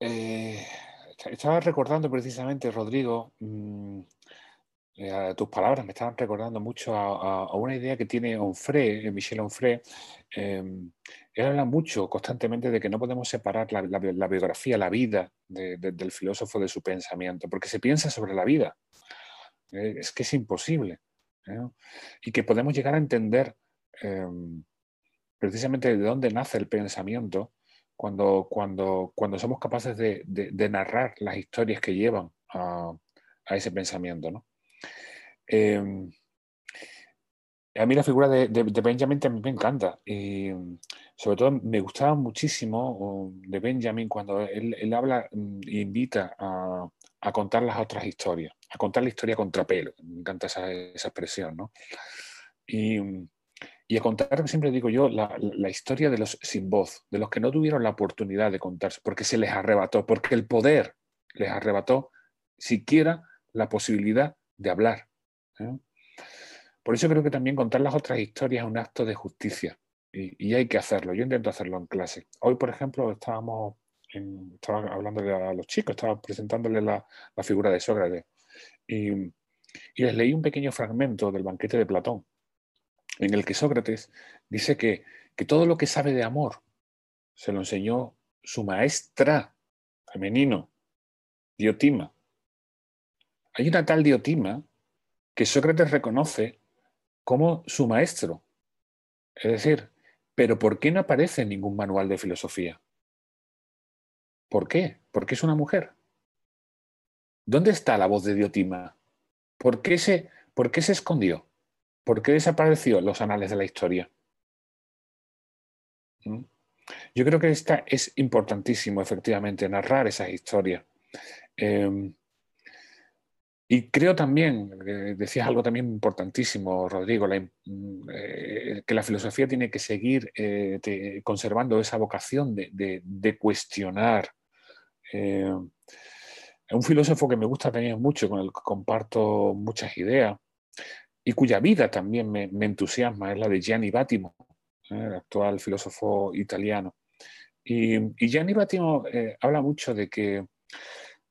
Eh, estaba recordando precisamente, Rodrigo, mm, eh, tus palabras me estaban recordando mucho a, una idea que tiene Onfray, eh, Michel Onfray. él habla mucho constantemente de que no podemos separar la, biografía, la vida del filósofo de su pensamiento, porque se piensa sobre la vida. Eh, es que es imposible. Y que podemos llegar a entender em, precisamente de dónde nace el pensamiento cuando, cuando, cuando somos capaces de, narrar las historias que llevan a, a ese pensamiento. ¿no? Em, a mí la figura de, Benjamin también me encanta. Y sobre todo me gustaba muchísimo de Benjamin cuando él, habla e invita a, contar las otras historias, a contar la historia contra pelo. Me encanta esa, expresión, ¿no? Y, a contar, siempre digo yo, la, historia de los sin voz, de los que no tuvieron la oportunidad de contarse, porque se les arrebató, porque el poder les arrebató siquiera la posibilidad de hablar. ¿eh? Por eso creo que también contar las otras historias es un acto de justicia y, hay que hacerlo. Yo intento hacerlo en clase. Hoy, por ejemplo, estábamos estaba hablándole a los chicos, estaba presentándole la, figura de Sócrates y, les leí un pequeño fragmento del banquete de Platón, en el que Sócrates dice que, que todo lo que sabe de amor se lo enseñó su maestra femenino, Diotima. Hay una tal Diotima que Sócrates reconoce como su maestro. Es decir, pero ¿por qué no aparece en ningún manual de filosofía? ¿Por qué? Porque es una mujer. ¿Dónde está la voz de Diotima? ¿Por qué se, por qué se escondió? ¿Por qué desapareció los anales de la historia? ¿Mm? Yo creo que esta es importantísimo, efectivamente, narrar esas historias. Em, y creo también, eh, decías algo también importantísimo, Rodrigo, mm, eh, que la filosofía tiene que seguir eh, conservando esa vocación de, cuestionar. un filósofo que me gusta también mucho, con el que comparto muchas ideas, y cuya vida también me, entusiasma, es la de Gianni Battimo, el actual filósofo italiano. Y, y Gianni Battimo habla mucho de que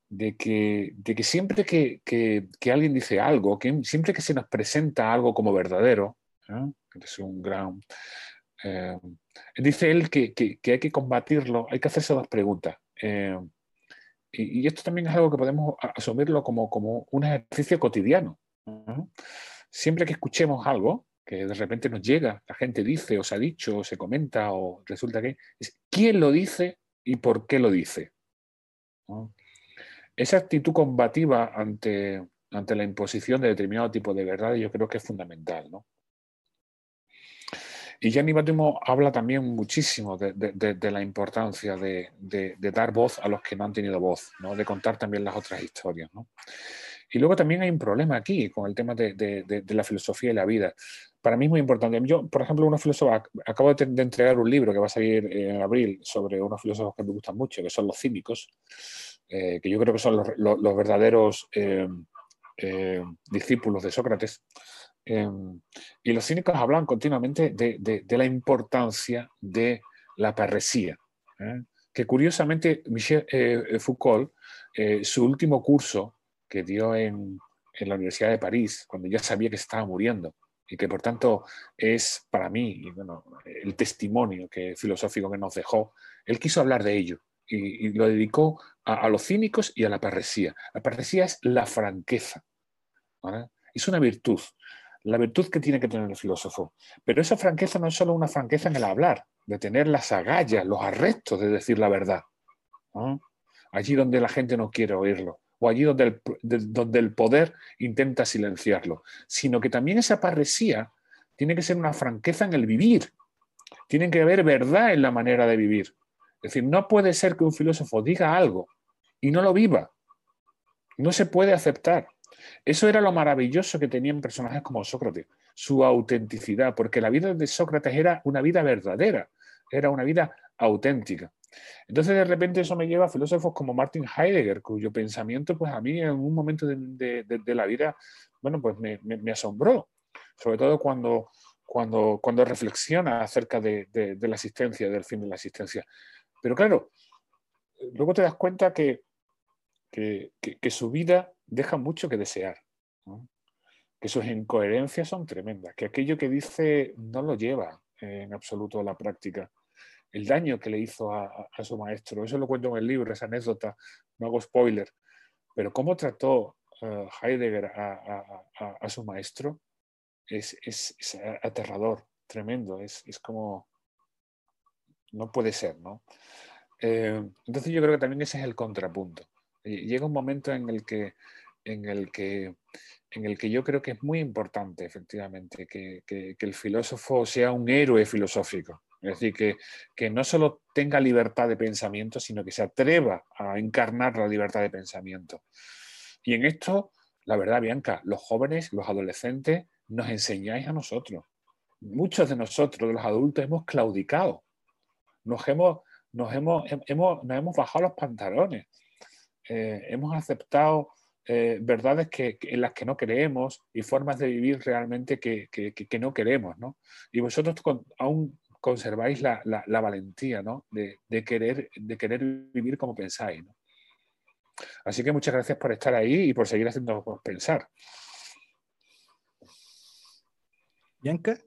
de que, de que siempre que, que, alguien dice algo, que siempre que se nos presenta algo como verdadero, ¿eh? es un gran... Eh, dice él que, que, hay que combatirlo, hay que hacerse dos preguntas. Eh, y, esto también es algo que podemos asumirlo como, como un ejercicio cotidiano. Siempre que escuchemos algo, que de repente nos llega, la gente dice o se ha dicho o se comenta o resulta que es quién lo dice y por qué lo dice esa actitud combativa ante, ante la imposición de determinado tipo de verdad yo creo que es fundamental. ¿no? Y Gianni Battimo habla también muchísimo de, la importancia de, dar voz a los que no han tenido voz, ¿no? de contar también las otras historias. ¿no? Y luego también hay un problema aquí con el tema de, la filosofía y la vida. Para mí es muy importante. Yo, por ejemplo, una filósofa, acabo de, entregar un libro que va a salir en abril sobre unos filósofos que me gustan mucho, que son los cínicos. Eh, que yo creo que son los, verdaderos eh, eh, discípulos de Sócrates. y los cínicos hablan continuamente de, la importancia de la parresía, que curiosamente Michel Foucault, su último curso que dio en, en, la Universidad de París, cuando ya sabía que estaba muriendo, y que por tanto es para mí el testimonio que, filosófico que nos dejó. Él quiso hablar de ello y, lo dedicó a, los cínicos y a la parresía. La parresía es la franqueza, es una virtud, la virtud que tiene que tener el filósofo. Pero esa franqueza no es solo una franqueza en el hablar, de tener las agallas, los arrestos de decir la verdad. Allí donde la gente no quiere oírlo, o allí donde el, donde el poder intenta silenciarlo, sino que también esa parresía tiene que ser una franqueza en el vivir. Tiene que haber verdad en la manera de vivir. Es decir, no puede ser que un filósofo diga algo y no lo viva. No se puede aceptar. Eso era lo maravilloso que tenían personajes como Sócrates, su autenticidad, porque la vida de Sócrates era una vida verdadera, era una vida auténtica. Entonces de repente eso me lleva a filósofos como Martin Heidegger, cuyo pensamiento pues a mí en un momento de, la vida, bueno, pues me, asombró, sobre todo cuando, cuando, cuando reflexiona acerca de, la existencia, del fin de la existencia. Pero claro, luego te das cuenta que, que, su vida deja mucho que desear, que sus incoherencias son tremendas, que aquello que dice no lo lleva en absoluto a la práctica el daño que le hizo a, su maestro. Eso lo cuento en el libro, esa anécdota, no hago spoiler, pero cómo trató eh, Heidegger a, su maestro es, aterrador, tremendo, es, como... No puede ser, ¿no? Eh, entonces yo creo que también ese es el contrapunto. Llega un momento en el que, en el que, en el que yo creo que es muy importante, efectivamente, que el filósofo sea un héroe filosófico. Es decir, que, no solo tenga libertad de pensamiento, sino que se atreva a encarnar la libertad de pensamiento. Y en esto, la verdad, Bianca, los jóvenes, los adolescentes, nos enseñáis a nosotros. Muchos de nosotros, de los adultos, hemos claudicado. Nos hemos, nos hemos, hemos, nos hemos bajado los pantalones. Eh, hemos aceptado eh, verdades que, en las que no creemos y formas de vivir realmente que, que no queremos. ¿no? Y vosotros aún conserváis la, valentía de, querer, de querer vivir como pensáis. Así que muchas gracias por estar ahí y por seguir haciendo pensar. Bianca.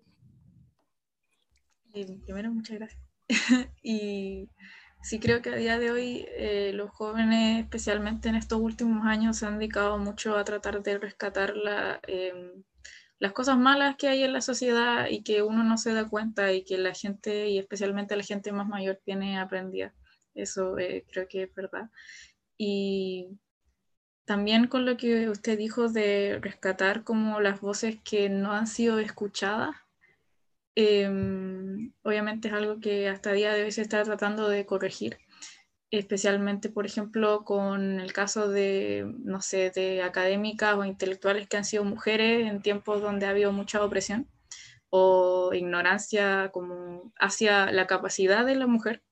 primero, muchas gracias. y sí creo que a día de hoy eh, los jóvenes, especialmente en estos últimos años, se han dedicado mucho a tratar de rescatar la, em, las cosas malas que hay en la sociedad y que uno no se da cuenta y que la gente, y especialmente la gente más mayor, tiene aprendida. Eso eh, creo que es verdad. Y también con lo que usted dijo de rescatar como las voces que no han sido escuchadas, em, obviamente es algo que hasta día de hoy se está tratando de corregir especialmente, por ejemplo, con el caso de, no sé, de académicas o intelectuales que han sido mujeres en tiempos donde ha habido mucha opresión o ignorancia como hacia la capacidad de la mujer.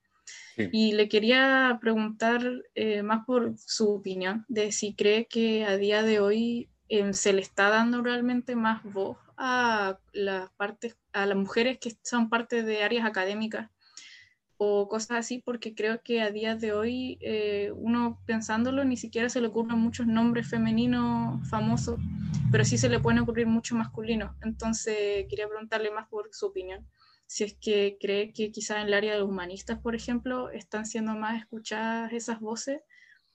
Y le quería preguntar eh, más por su opinión de si cree que a día de hoy em, se le está dando realmente más voz a las partes, a las mujeres que son parte de áreas académicas o cosas así, porque creo que a día de hoy eh, uno pensándolo ni siquiera se le ocurren muchos nombres femeninos famosos, pero sí se le pueden ocurrir muchos masculinos. Entonces quería preguntarle más por su opinión, si es que cree que quizá en el área de los humanistas, por ejemplo, están siendo más escuchadas esas voces,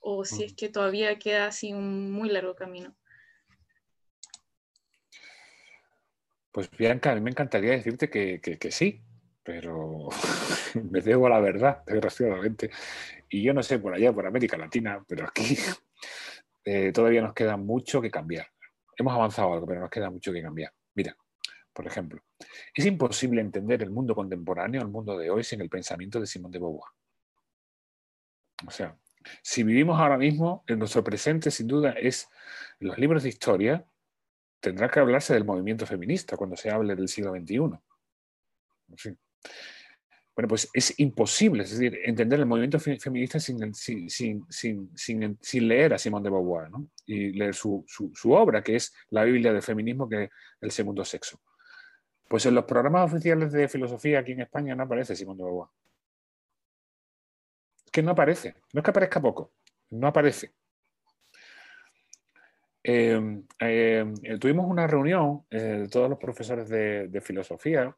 o si es que todavía queda así un muy largo camino. Pues Bianca, a mí me encantaría decirte que, que, que sí, pero me debo a la verdad, desgraciadamente. Y yo no sé por allá, por América Latina, pero aquí eh, todavía nos queda mucho que cambiar. Hemos avanzado algo, pero nos queda mucho que cambiar. Mira, por ejemplo, es imposible entender el mundo contemporáneo, el mundo de hoy, sin el pensamiento de Simón de Beauvoir. O sea, si vivimos ahora mismo, en nuestro presente, sin duda, es los libros de historia, tendrá que hablarse del movimiento feminista cuando se hable del siglo XXI. En fin, bueno, pues es imposible, es decir, entender el movimiento feminista sin, leer a Simone de Beauvoir y leer su, obra, que es la Biblia del feminismo, que es el segundo sexo. Pues en los programas oficiales de filosofía aquí en España no aparece Simone de Beauvoir. Es que no aparece, no es que aparezca poco, no aparece. em, em, tuvimos una reunión de todos los profesores de, filosofía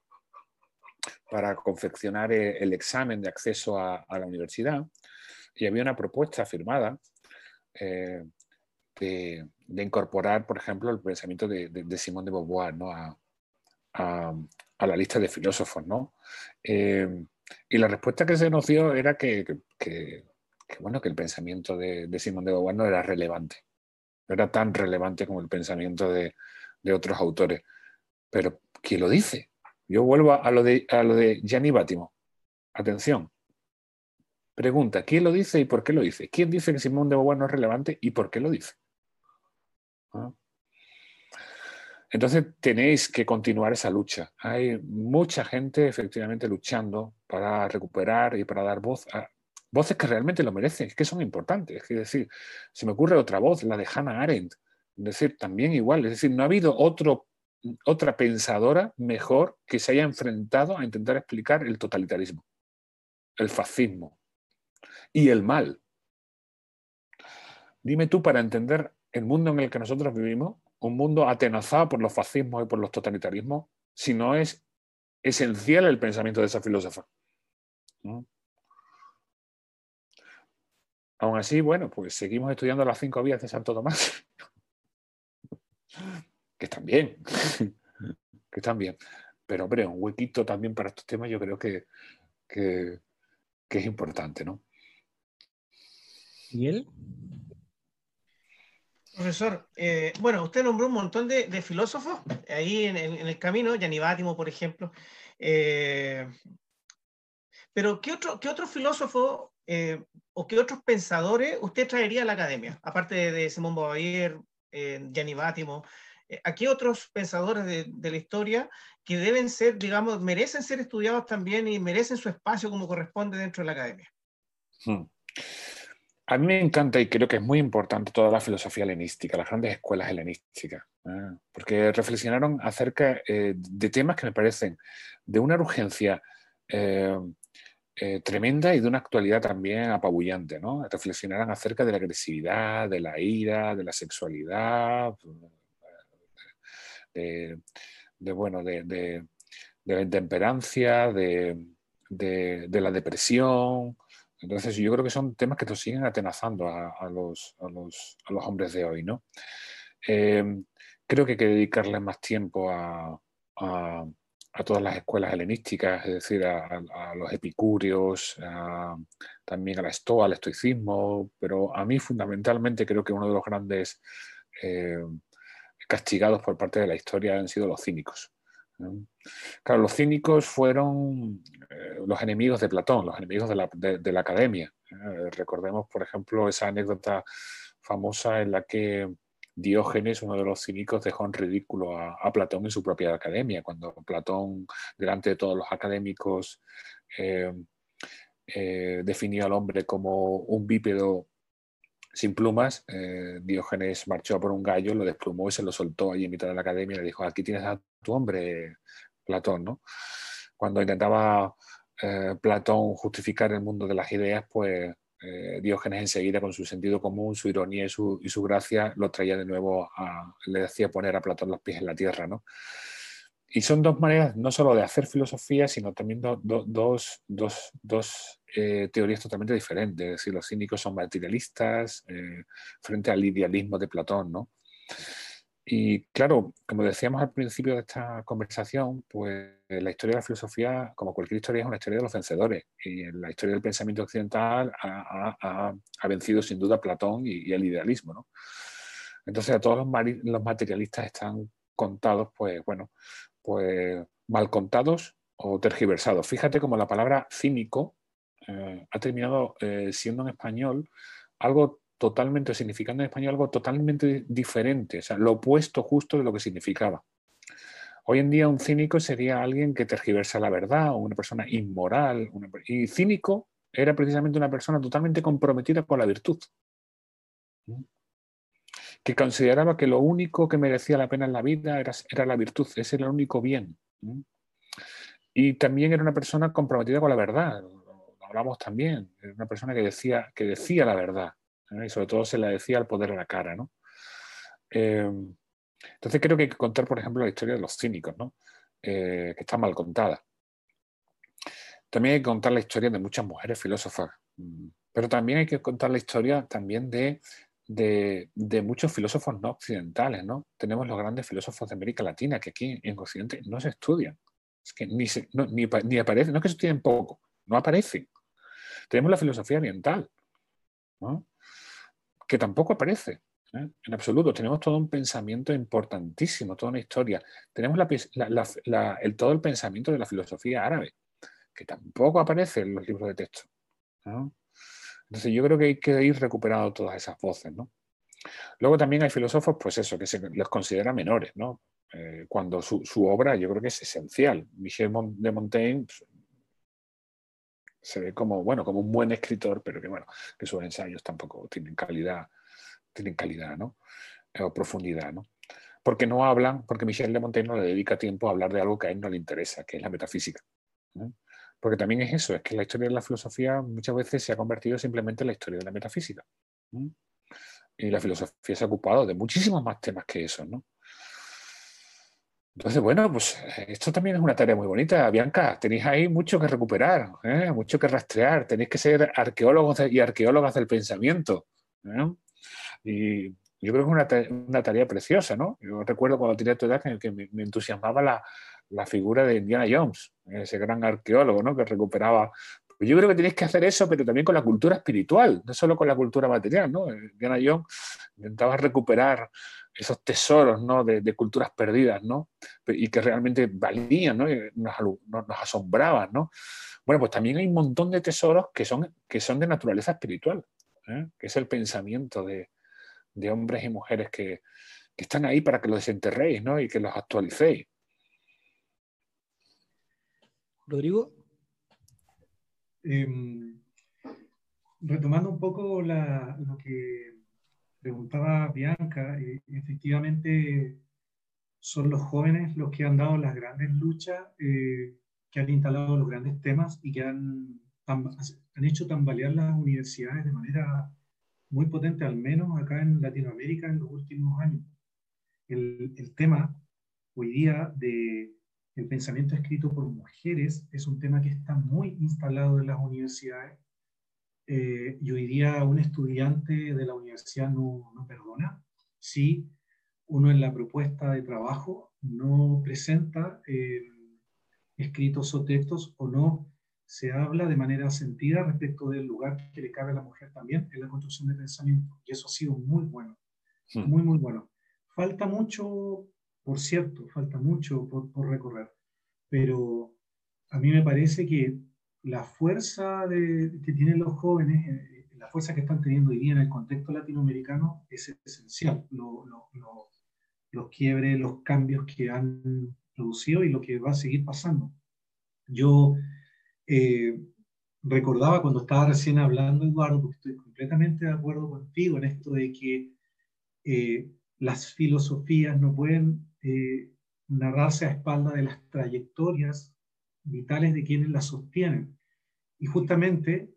para confeccionar el examen de acceso a, la universidad y había una propuesta firmada de, incorporar, por ejemplo, el pensamiento de, de, Simón de Beauvoir a, la lista de filósofos. ¿no? Eh, y la respuesta que se nos dio era que, bueno, que el pensamiento de, de, Simón de Beauvoir no era relevante, no era tan relevante como el pensamiento de, de otros autores. Pero, ¿quién lo dice? Yo vuelvo a lo de, a lo de Gianni Bátimo. Atención. Pregunta, ¿quién lo dice y por qué lo dice? ¿Quién dice que Simón de Beauvoir no es relevante y por qué lo dice? Entonces tenéis que continuar esa lucha. Hay mucha gente efectivamente luchando para recuperar y para dar voz a voces que realmente lo merecen, que son importantes. Es decir, se me ocurre otra voz, la de Hannah Arendt. Es decir, también igual. Es decir, no ha habido otro, otra pensadora mejor que se haya enfrentado a intentar explicar el totalitarismo, el fascismo y el mal. Dime tú, para entender el mundo en el que nosotros vivimos, un mundo atenazado por los fascismos y por los totalitarismos, si no es esencial el pensamiento de esa filósofa. Aún así, bueno, pues seguimos estudiando las cinco vías de Santo Tomás, que están bien, que están bien. Pero, hombre, un huequito también para estos temas yo creo que, que, que es importante, ¿no? ¿Y él? Profesor, eh, bueno, usted nombró un montón de, filósofos ahí en, el camino, Gianni Bátimo, por ejemplo. Eh, pero, ¿qué otro, qué otro filósofo eh, o qué otros pensadores usted traería a la academia? Aparte de, Simón Beauvoir, Gianni Bátimo, ¿a qué otros pensadores de, la historia que deben ser, digamos, merecen ser estudiados también y merecen su espacio como corresponde dentro de la academia? Hmm. A mí me encanta y creo que es muy importante toda la filosofía helenística, las grandes escuelas helenísticas, ¿eh? porque reflexionaron acerca eh, de temas que me parecen de una urgencia eh, tremenda y de una actualidad también apabullante. ¿no? Reflexionaron acerca de la agresividad, de la ira, de la sexualidad, de, bueno, de, la intemperancia, de, la depresión entonces yo creo que son temas que nos siguen atenazando a, los, hombres de hoy. ¿no? Em, creo que hay que dedicarle más tiempo a, todas las escuelas helenísticas, es decir, a, los epicúreos, también a la estoa, al estoicismo, pero a mí fundamentalmente creo que uno de los grandes em, castigados por parte de la historia han sido los cínicos. Claro, los cínicos fueron eh, los enemigos de Platón, los enemigos de la, academia. ¿eh? recordemos, por ejemplo, esa anécdota famosa en la que Diógenes, uno de los cínicos, dejó en ridículo a, Platón en su propia academia, cuando Platón, delante de todos los académicos, eh, definió al hombre como un bípedo sin plumas, eh, Diógenes marchó por un gallo, lo desplumó y se lo soltó allí en mitad de la academia y le dijo, aquí tienes a tu hombre, Platón. ¿no? Cuando intentaba eh, Platón justificar el mundo de las ideas, pues eh, Diógenes enseguida con su sentido común, su ironía y su, y su gracia lo traía de nuevo, a, le hacía poner a Platón los pies en la tierra. ¿no? Y son dos maneras no solo de hacer filosofía, sino también dos, eh, teorías totalmente diferentes. Es decir, los cínicos son materialistas eh, frente al idealismo de Platón. ¿no? Y claro, como decíamos al principio de esta conversación, pues la historia de la filosofía, como cualquier historia, es una historia de los vencedores. Y en la historia del pensamiento occidental ha, vencido sin duda Platón y, el idealismo. ¿no? Entonces a todos los, los materialistas están contados, pues bueno, pues mal contados o tergiversados. Fíjate como la palabra cínico eh, ha terminado eh, siendo en español algo totalmente, significando en español algo totalmente diferente, o sea, lo opuesto justo de lo que significaba. Hoy en día un cínico sería alguien que tergiversa la verdad una persona inmoral. y cínico era precisamente una persona totalmente comprometida con la virtud que consideraba que lo único que merecía la pena en la vida era, era la virtud, ese era el único bien. Y también era una persona comprometida con la verdad, hablamos también, era una persona que decía, que decía la verdad, y sobre todo se la decía al poder a la cara. ¿no? entonces creo que hay que contar, por ejemplo, la historia de los cínicos, ¿no? que está mal contada. También hay que contar la historia de muchas mujeres filósofas, mm, pero también hay que contar la historia también de, de, muchos filósofos no occidentales, ¿no? Tenemos los grandes filósofos de América Latina que aquí en Occidente no se estudian. Es que ni, ni, ni aparecen, no es que se estudien poco, no aparecen. Tenemos la filosofía oriental, que tampoco aparece. ¿eh? En absoluto, tenemos todo un pensamiento importantísimo, toda una historia. Tenemos el, todo el pensamiento de la filosofía árabe, que tampoco aparece en los libros de texto. Entonces yo creo que hay que ir recuperando todas esas voces. Luego también hay filósofos, pues eso, que se les considera menores, ¿no? Eh, cuando su, obra yo creo que es esencial. Michel de Montaigne pues, se ve como, bueno, como un buen escritor, pero que bueno, que sus ensayos tampoco tienen calidad, tienen calidad, ¿no? Eh, o profundidad, ¿no? Porque no hablan, porque Michel de Montaigne no le dedica tiempo a hablar de algo que a él no le interesa, que es la metafísica. Porque también es eso, es que la historia de la filosofía muchas veces se ha convertido simplemente en la historia de la metafísica. Y la filosofía se ha ocupado de muchísimos más temas que eso, ¿no? Entonces, bueno, pues eh, esto también es una tarea muy bonita, Bianca. Tenéis ahí mucho que recuperar, ¿eh? mucho que rastrear. Tenéis que ser arqueólogos y arqueólogas del pensamiento. ¿eh? Y yo creo que es una, tarea preciosa, ¿no? Yo recuerdo cuando tenía tu edad que, me, entusiasmaba la, la, figura de Indiana Jones, ese gran arqueólogo, ¿no? Que recuperaba. Yo creo que tenéis que hacer eso, pero también con la cultura espiritual, no solo con la cultura material, ¿no? Indiana Jones intentaba recuperar esos tesoros ¿no? de, culturas perdidas, ¿no? Y que realmente valían, ¿no? Y nos, asombraban, ¿no? Bueno, pues también hay un montón de tesoros que son, que son de naturaleza espiritual, ¿eh? que es el pensamiento de, hombres y mujeres que, están ahí para que los desenterréis, ¿no? Y que los actualicéis. Rodrigo. Em, retomando un poco lo que preguntaba Bianca, eh, efectivamente son los jóvenes los que han dado las grandes luchas, eh, que han instalado los grandes temas y que han, han hecho tambalear las universidades de manera muy potente, al menos acá en Latinoamérica en los últimos años. El, el tema hoy día de el pensamiento escrito por mujeres es un tema que está muy instalado en las universidades eh, y hoy día un estudiante de la universidad no, no, perdona si uno en la propuesta de trabajo no presenta eh, escritos o textos o no se habla de manera sentida respecto del lugar que le cabe a la mujer también en la construcción de pensamiento. Y eso ha sido muy bueno, muy, muy bueno. Falta mucho, por cierto, falta mucho por, por recorrer, pero a mí me parece que la fuerza que tienen los jóvenes, eh, la fuerza que están teniendo hoy día en el contexto latinoamericano es esencial. los quiebres, los cambios que han producido y lo que va a seguir pasando. Yo eh, recordaba cuando estaba recién hablando, Eduardo, porque estoy completamente de acuerdo contigo en esto de que eh, las filosofías no pueden narrarse a espalda de las trayectorias vitales de quienes las sostienen. Y justamente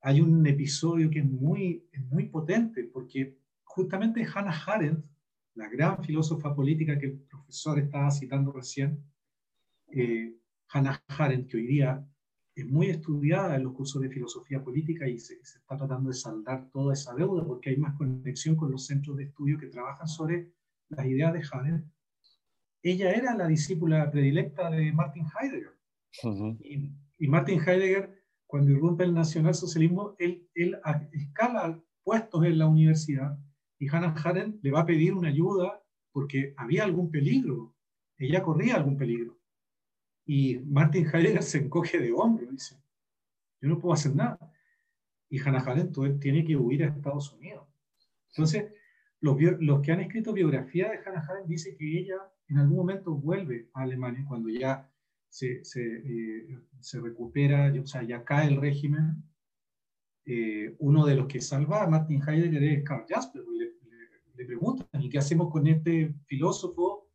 hay un episodio que es muy, muy potente, porque justamente Hannah Arendt, la gran filósofa política que el profesor estaba citando recién, eh, Hannah Arendt, que hoy día es muy estudiada en los cursos de filosofía política y se, está tratando de saldar toda esa deuda porque hay más conexión con los centros de estudio que trabajan sobre las ideas de Arendt. Ella era la discípula predilecta de Martin Heidegger. y, y Martin Heidegger cuando irrumpe el nacionalsocialismo, él, él escala puestos en la universidad y Hannah Arendt le va a pedir una ayuda porque había algún peligro, ella corría algún peligro. Y Martin Heidegger se encoge de hombro, dice, yo no puedo hacer nada. Y Hannah Arendt tiene que huir a Estados Unidos. Entonces, los, los que han escrito biografía de Hannah Arendt dicen que ella en algún momento vuelve a Alemania cuando ya se, se, eh, se recupera, o sea, ya cae el régimen, eh, uno de los que salva a Martin Heidegger es Karl Jasper. Le, le, preguntan, ¿y qué hacemos con este filósofo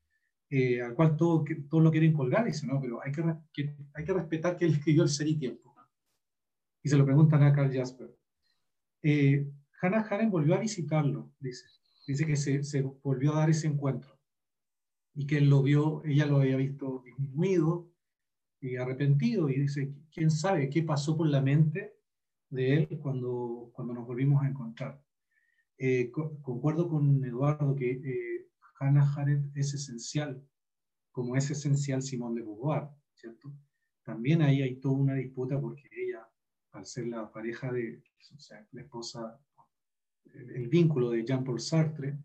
eh, al cual todos todo lo quieren colgar? Dice, no, pero hay que, que, hay que respetar que él escribió el ser y tiempo. Y se lo preguntan a Karl Jasper. Hannah Arendt volvió a visitarlo, dice, dice que se, se, volvió a dar ese encuentro y que él lo vio, ella lo había visto disminuido y arrepentido y dice, ¿quién sabe qué pasó por la mente de él cuando, cuando nos volvimos a encontrar? Eh, concuerdo con Eduardo que eh, Hannah Arendt es esencial, como es esencial Simón de Beauvoir, ¿cierto? También ahí hay toda una disputa porque ella, al ser la pareja de, o sea, la esposa, el, vínculo de Jean-Paul Sartre,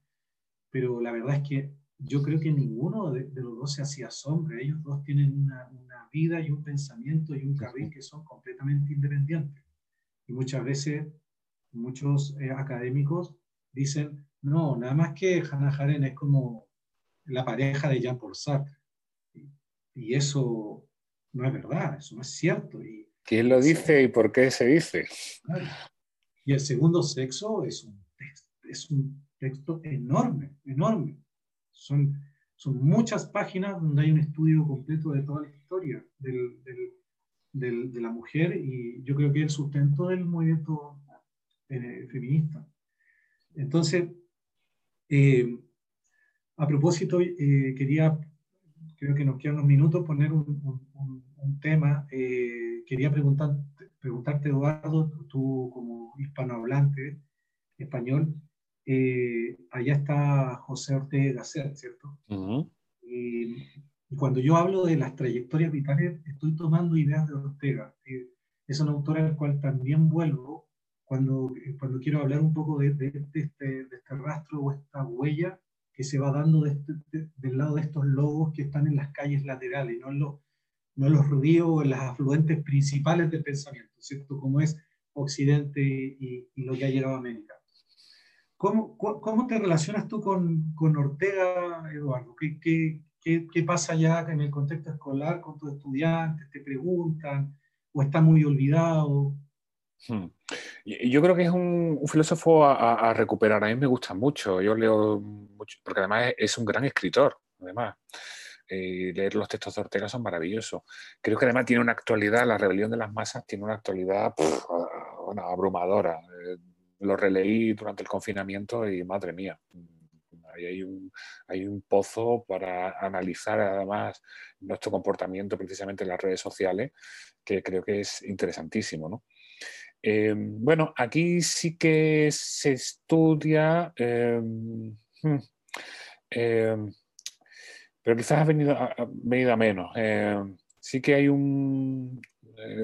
pero la verdad es que yo creo que ninguno de, los dos se hacía sombra, ellos dos tienen una, una, vida y un pensamiento y un carril que son completamente independientes. Y muchas veces muchos eh, académicos dicen, no, nada más que Hannah Arendt es como la pareja de Jean-Paul Sartre. Y, eso no es verdad, eso no es cierto. Y, ¿Quién lo dice y por qué se dice? Y el segundo sexo es un, es un texto enorme, enorme. Son, son muchas páginas donde hay un estudio completo de toda la historia de la mujer y yo creo que el sustento del movimiento eh, feminista. Entonces, eh, a propósito, eh, quería, creo que nos quedan unos minutos, poner un, tema. quería preguntar, preguntarte, Eduardo, tú como hispanohablante español, allá está José Ortega Gasset, ¿cierto? y, cuando yo hablo de las trayectorias vitales, estoy tomando ideas de Ortega. es un autor al cual también vuelvo cuando, cuando quiero hablar un poco de, de, este, de, este, rastro o esta huella que se va dando este, del lado de estos lobos que están en las calles laterales, no en los, no en los ríos o en las afluentes principales del pensamiento, ¿cierto? Como es Occidente y, lo que ha llegado a América. ¿Cómo, ¿Cómo, te relacionas tú con, con Ortega, Eduardo? ¿Qué, qué, qué, qué pasa ya en el contexto escolar con tus estudiantes? ¿Te preguntan? ¿O está muy olvidado? Hmm. Yo creo que es un, filósofo a, recuperar. A mí me gusta mucho. Yo leo mucho, porque además es un gran escritor. Además, eh, leer los textos de Ortega son maravillosos. Creo que además tiene una actualidad, la rebelión de las masas tiene una actualidad abrumadora. Lo releí durante el confinamiento y madre mía. Ahí hay un, hay un pozo para analizar además nuestro comportamiento precisamente en las redes sociales que creo que es interesantísimo. ¿no? Eh, bueno, aquí sí que se estudia, eh, hmm, eh, pero quizás ha venido a, venido a menos. sí que hay un,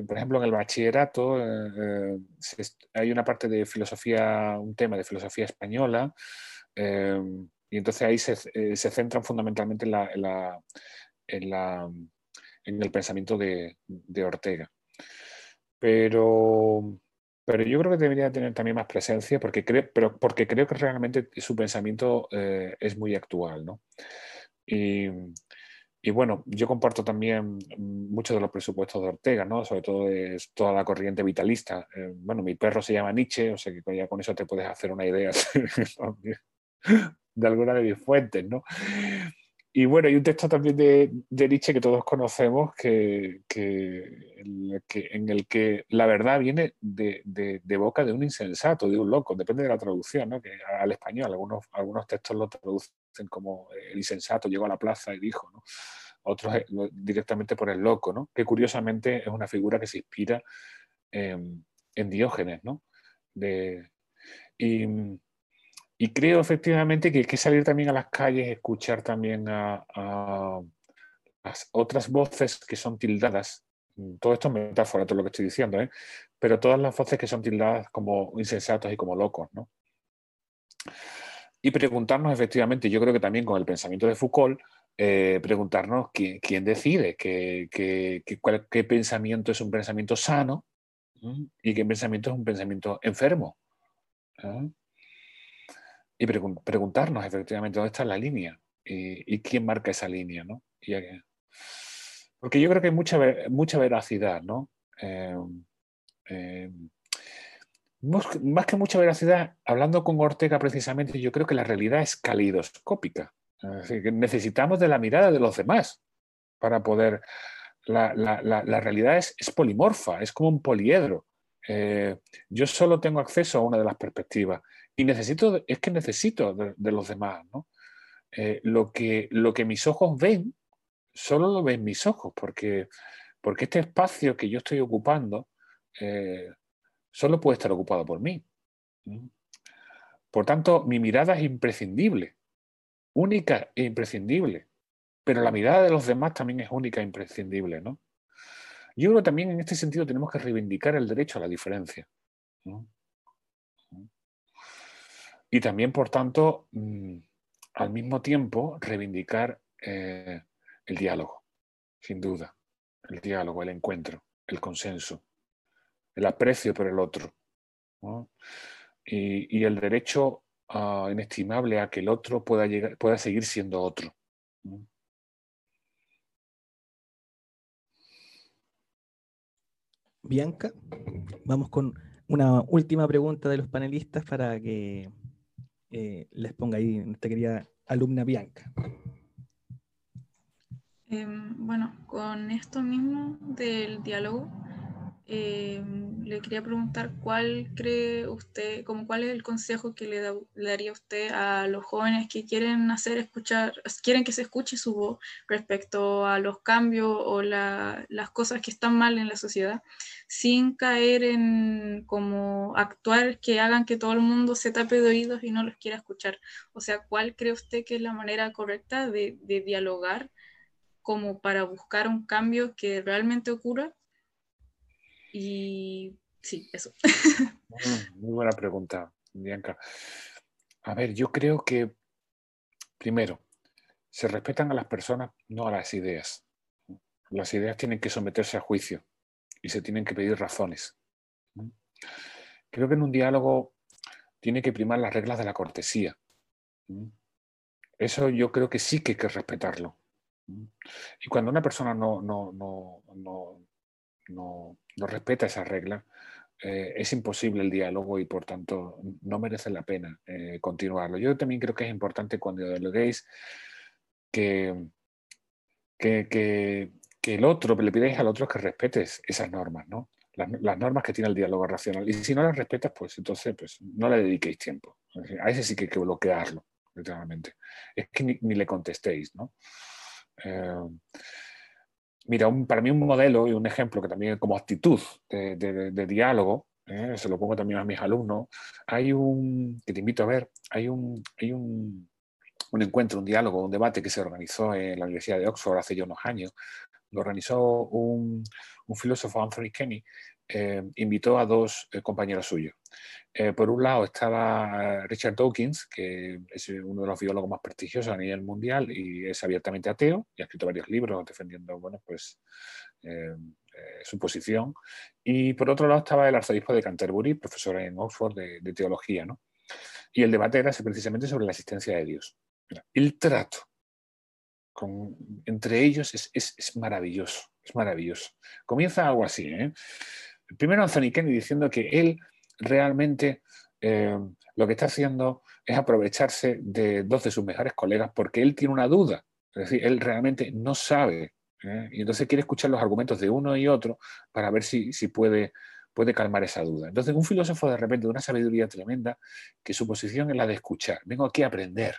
por ejemplo, en el bachillerato hay una parte de filosofía, un tema de filosofía española, y entonces ahí se, se centran fundamentalmente en, el pensamiento de, Ortega. Pero pero yo creo que debería tener también más presencia porque, creo, pero porque creo que realmente su pensamiento eh, es muy actual. ¿no? Y, y, bueno, yo comparto también muchos de los presupuestos de Ortega, ¿no? sobre todo de toda la corriente vitalista. Eh, bueno, mi perro se llama Nietzsche, o sea que con eso te puedes hacer una idea de alguna de mis fuentes. ¿no? Y bueno, hay un texto también de, de Nietzsche que todos conocemos que, que, en el que la verdad viene de, de, boca de un insensato, de un loco, depende de la traducción, ¿no? que al español algunos, algunos textos lo traducen como el insensato llegó a la plaza y dijo, ¿no? otros eh, directamente por el loco, ¿no? que curiosamente es una figura que se inspira en, en Diógenes. ¿no? Y creo efectivamente que hay que salir también a las calles, escuchar también a, las otras voces que son tildadas. Todo esto es metáfora, todo lo que estoy diciendo, ¿eh? pero todas las voces que son tildadas como insensatos y como locos. ¿no? Y preguntarnos efectivamente, yo creo que también con el pensamiento de Foucault, eh, preguntarnos quién, decide, qué, qué, pensamiento es un pensamiento sano y qué pensamiento es un pensamiento enfermo. y preguntarnos efectivamente dónde está la línea y, quién marca esa línea, ¿no? porque yo creo que hay mucha, mucha veracidad, ¿no? Eh, eh, más que mucha veracidad, hablando con Ortega precisamente, yo creo que la realidad es calidoscópica. necesitamos de la mirada de los demás para poder... La, realidad es, es, polimorfa, es como un poliedro. Eh, yo solo tengo acceso a una de las perspectivas Y necesito, es que necesito de, los demás, ¿no? Eh, lo, que, lo que mis ojos ven, solo lo ven mis ojos, porque, porque este espacio que yo estoy ocupando eh, solo puede estar ocupado por mí. Por tanto, mi mirada es imprescindible, única e imprescindible, pero la mirada de los demás también es única e imprescindible, ¿no? Yo creo que también en este sentido tenemos que reivindicar el derecho a la diferencia. Y también, por tanto, mm, al mismo tiempo, reivindicar eh, el diálogo, sin duda. El diálogo, el encuentro, el consenso, el aprecio por el otro. Y, el derecho ah, inestimable a que el otro pueda, llegar, pueda seguir siendo otro. Bianca, vamos con una última pregunta de los panelistas para que eh, les ponga ahí nuestra querida alumna Bianca. Em, bueno, con esto mismo del diálogo, eh, le quería preguntar cuál cree usted, como cuál es el consejo que le, daría usted a los jóvenes que quieren hacer escuchar, quieren que se escuche su voz respecto a los cambios o las cosas que están mal en la sociedad, sin caer en como actuar que hagan que todo el mundo se tape de oídos y no los quiera escuchar. O sea, ¿cuál cree usted que es la manera correcta de dialogar como para buscar un cambio que realmente ocurra? Y sí, eso. Muy buena pregunta, Bianca. A ver, yo creo que, primero, se respetan a las personas, no a las ideas. Las ideas tienen que someterse a juicio y se tienen que pedir razones. Creo que en un diálogo tiene que primar las reglas de la cortesía. Eso yo creo que sí que hay que respetarlo. Y cuando una persona no, no, no, no no respeta esa regla, eh, es imposible el diálogo y por tanto no merece la pena eh, continuarlo. Yo también creo que es importante cuando dialoguéis que, que, que, el otro, le pidáis al otro que respetes esas normas, ¿no? Las, normas que tiene el diálogo racional. Y si no las respetas, pues entonces pues, no le dediquéis tiempo. A ese sí que hay que bloquearlo, literalmente. Es que ni, le contestéis, ¿no? Eh, mira, para mí un modelo y un ejemplo que también como actitud de, diálogo, ¿eh? se lo pongo también a mis alumnos, hay un, que te invito a ver, hay un, hay un, un encuentro, un diálogo, un debate que se organizó en la Universidad de Oxford hace ya unos años, lo organizó un, un filósofo, Anthony Kenny, eh, invitó a dos eh, compañeros suyos. Eh, por un lado estaba Richard Dawkins, que es uno de los biólogos más prestigiosos a nivel mundial y es abiertamente ateo y ha escrito varios libros defendiendo bueno, pues, su posición. Y por otro lado estaba el arzobispo de Canterbury, profesor en Oxford de, teología. ¿no? Y el debate era precisamente sobre la existencia de Dios. El trato entre ellos es, es, maravilloso, es maravilloso. Comienza algo así. ¿eh? Primero Anthony Kenny diciendo que él realmente eh, lo que está haciendo es aprovecharse de dos de sus mejores colegas porque él tiene una duda. Es decir, él realmente no sabe. ¿eh? Y entonces quiere escuchar los argumentos de uno y otro para ver si, si puede, puede calmar esa duda. Entonces, un filósofo de repente de una sabiduría tremenda, que su posición es la de escuchar. Vengo aquí a aprender.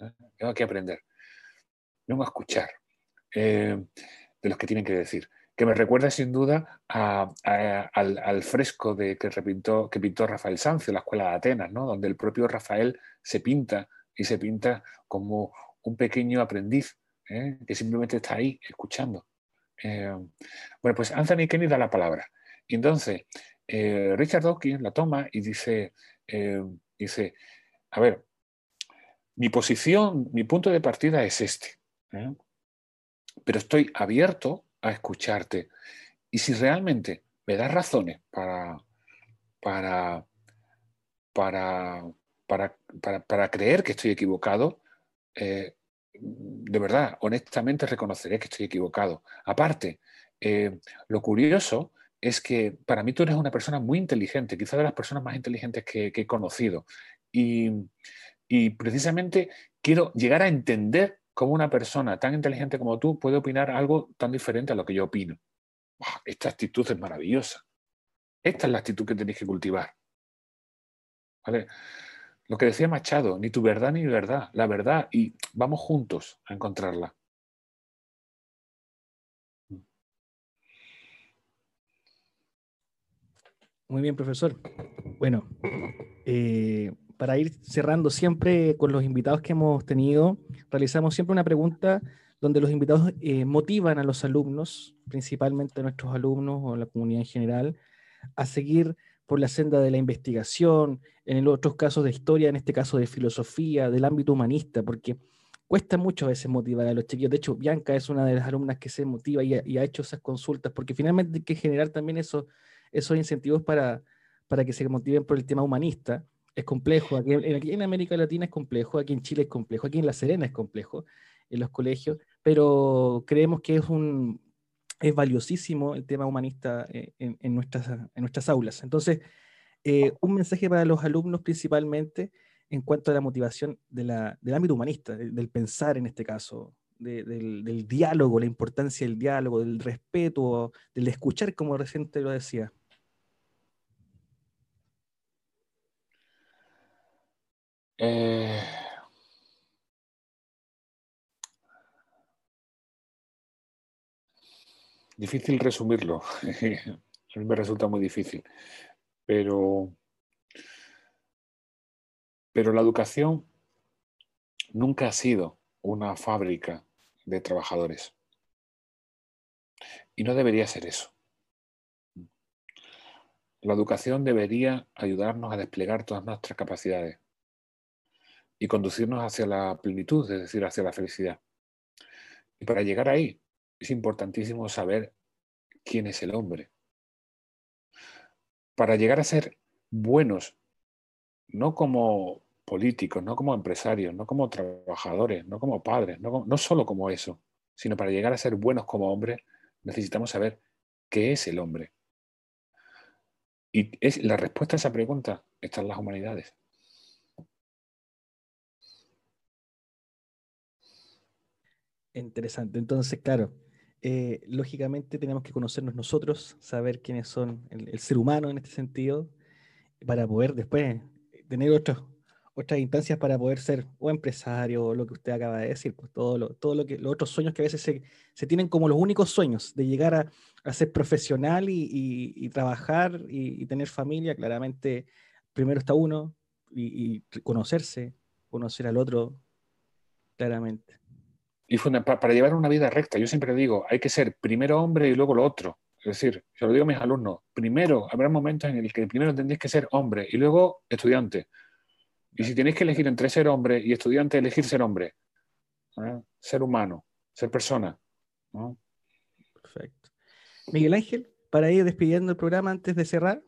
¿eh? Vengo aquí a aprender. Vengo a escuchar de los que tienen que decir que me recuerda sin duda al, fresco de, que, pintó Rafael Sancio, la Escuela de Atenas, ¿no? donde el propio Rafael se pinta y se pinta como un pequeño aprendiz ¿eh? que simplemente está ahí escuchando. Eh, bueno, pues Anthony Kenny da la palabra. Y entonces eh, Richard Dawkins la toma y dice, dice, a ver, mi posición, mi punto de partida es este, pero estoy abierto a escucharte. Y si realmente me das razones para, para, para, para, creer que estoy equivocado, eh, de verdad, honestamente reconoceré que estoy equivocado. Aparte, eh, lo curioso es que para mí tú eres una persona muy inteligente, quizá de las personas más inteligentes que, he conocido. Y, y, precisamente quiero llegar a entender cómo una persona tan inteligente como tú puede opinar algo tan diferente a lo que yo opino. Esta actitud es maravillosa. Esta es la actitud que tenéis que cultivar. ¿vale? Lo que decía Machado, ni tu verdad ni mi verdad, la verdad, y vamos juntos a encontrarla. Muy bien, profesor. Bueno, eh, para ir cerrando siempre con los invitados que hemos tenido, realizamos siempre una pregunta donde los invitados eh, motivan a los alumnos, principalmente a nuestros alumnos o a la comunidad en general, a seguir por la senda de la investigación, en otros casos de historia, en este caso de filosofía, del ámbito humanista, porque cuesta mucho a veces motivar a los chiquillos. De hecho, Bianca es una de las alumnas que se motiva y ha, hecho esas consultas, porque finalmente hay que generar también eso esos incentivos para, para que se motiven por el tema humanista. Es complejo, aquí, en América Latina es complejo, aquí en Chile es complejo, aquí en La Serena es complejo, en los colegios, pero creemos que es, un, es valiosísimo el tema humanista eh, en, nuestras, en nuestras aulas. Entonces, eh, un mensaje para los alumnos principalmente en cuanto a la motivación del ámbito humanista, del, pensar en este caso, del, del, diálogo, la importancia del diálogo, del respeto, del escuchar, como recién te lo decía. Eh, difícil resumirlo. A mí me resulta muy difícil. Pero, pero la educación nunca ha sido una fábrica de trabajadores. Y no debería ser eso. La educación debería ayudarnos a desplegar todas nuestras capacidades y conducirnos hacia la plenitud, es decir, hacia la felicidad. Y para llegar ahí es importantísimo saber quién es el hombre. Para llegar a ser buenos, no como políticos, no como empresarios, no como trabajadores, no como padres, no, no solo como eso, sino para llegar a ser buenos como hombres, necesitamos saber qué es el hombre. Y es, la respuesta a esa pregunta está en las humanidades. Interesante. Entonces, claro, eh, lógicamente tenemos que conocernos nosotros, saber quiénes son el, ser humano en este sentido, para poder después tener otras otras instancias para poder ser o empresario o lo que usted acaba de decir, pues todo lo, todo lo que los otros sueños que a veces se, se tienen como los únicos sueños de llegar a, a ser profesional y, y, trabajar y, tener familia, claramente primero está uno y, conocerse, conocer al otro, claramente y para llevar una vida recta. Yo siempre digo, hay que ser primero hombre y luego lo otro. Es decir, se lo digo a mis alumnos, primero, habrá momentos en el que primero tendréis que ser hombre y luego estudiante. Y si tenéis que elegir entre ser hombre y estudiante, elegir ser hombre. Ser humano, ser persona. Perfecto. Miguel Ángel, para ir despidiendo el programa antes de cerrar,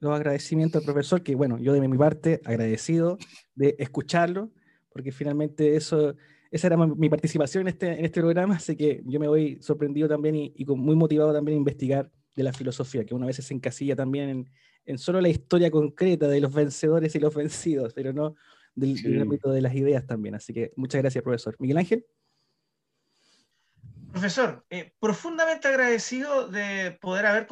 los agradecimientos al profesor, que bueno, yo de mi parte agradecido de escucharlo, porque finalmente eso esa era mi participación en este, en este programa, así que yo me voy sorprendido también y, muy motivado también a investigar de la filosofía, que una vez se encasilla también en, en, solo la historia concreta de los vencedores y los vencidos, pero no del, ámbito de las ideas también. Así que muchas gracias, profesor. Miguel Ángel. Profesor, eh, profundamente agradecido de poder haber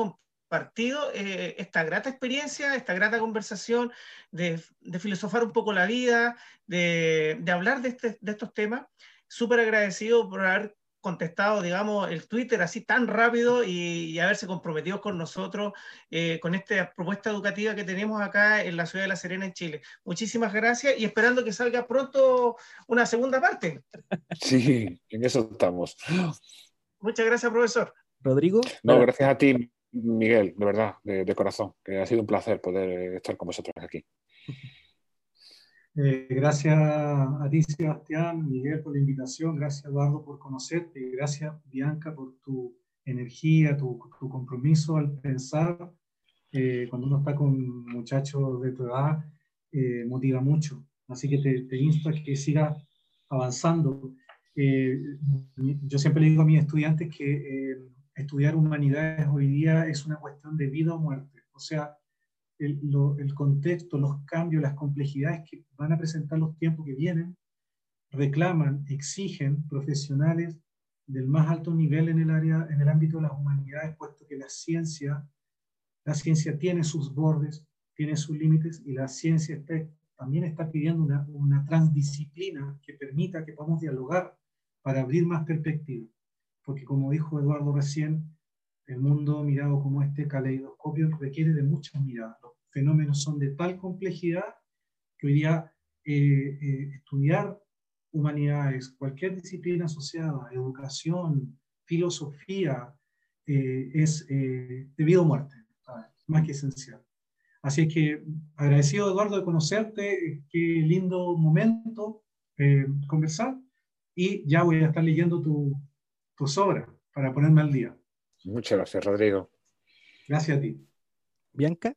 partido eh, esta grata experiencia, esta grata conversación, de, filosofar un poco la vida, de, hablar este, de, estos temas. Súper agradecido por haber contestado, digamos, el Twitter así tan rápido y, haberse comprometido con nosotros eh, con esta propuesta educativa que tenemos acá en la ciudad de La Serena, en Chile. Muchísimas gracias y esperando que salga pronto una segunda parte. Sí, en eso estamos. Muchas gracias, profesor. Rodrigo. No, gracias a ti. Miguel, de verdad, de, corazón, que ha sido un placer poder eh, estar con vosotros aquí. Eh, gracias a ti, Sebastián, Miguel, por la invitación. Gracias, Eduardo, por conocerte. Gracias, Bianca, por tu energía, tu, compromiso al pensar. Eh, cuando uno está con muchachos de tu edad, motiva mucho. Así que te, te insto a que sigas avanzando. yo siempre le digo a mis estudiantes que estudiar humanidades hoy día es una cuestión de vida o muerte. O sea, el, contexto, los cambios, las complejidades que van a presentar los tiempos que vienen, reclaman, exigen profesionales del más alto nivel en el área, en el ámbito de las humanidades, puesto que la ciencia, la ciencia tiene sus bordes, tiene sus límites y la ciencia también está pidiendo una, una transdisciplina que permita que podamos dialogar para abrir más perspectivas. Porque como dijo Eduardo recién, el mundo mirado como este caleidoscopio requiere de muchas miradas. Los fenómenos son de tal complejidad que hoy día eh, eh, estudiar humanidades, cualquier disciplina asociada, educación, filosofía, eh, es eh, de vida o muerte, más que esencial. Así que agradecido Eduardo de conocerte, qué lindo momento conversar y ya voy a estar leyendo tu, tus obras para ponerme al día. Muchas gracias, Rodrigo. Gracias a ti. Bianca.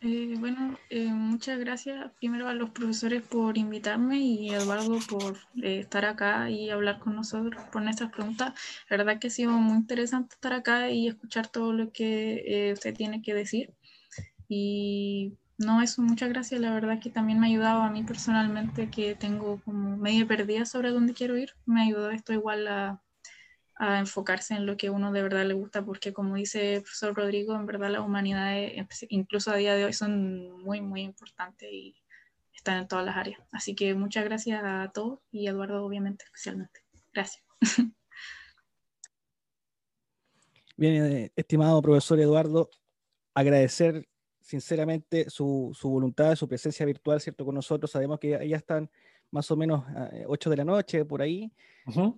Eh, bueno, eh, muchas gracias primero a los profesores por invitarme y a Eduardo por eh, estar acá y hablar con nosotros por nuestras preguntas. La verdad que ha sido muy interesante estar acá y escuchar todo lo que usted tiene que decir. Y no, eso, muchas gracias. La verdad que también me ha ayudado a mí personalmente, que tengo como media perdida sobre dónde quiero ir. Me ayudado esto igual a enfocarse en lo que uno de verdad le gusta, porque como dice el profesor Rodrigo, en verdad las humanidades, incluso a día de hoy, son muy, muy importantes y están en todas las áreas. Así que muchas gracias a todos y a Eduardo, obviamente, especialmente. Gracias. Bien, eh, estimado profesor Eduardo, agradecer sinceramente su, su, voluntad, su presencia virtual, ¿cierto? Con nosotros. Sabemos que ya, ya están más o menos a 8 de la noche, por ahí.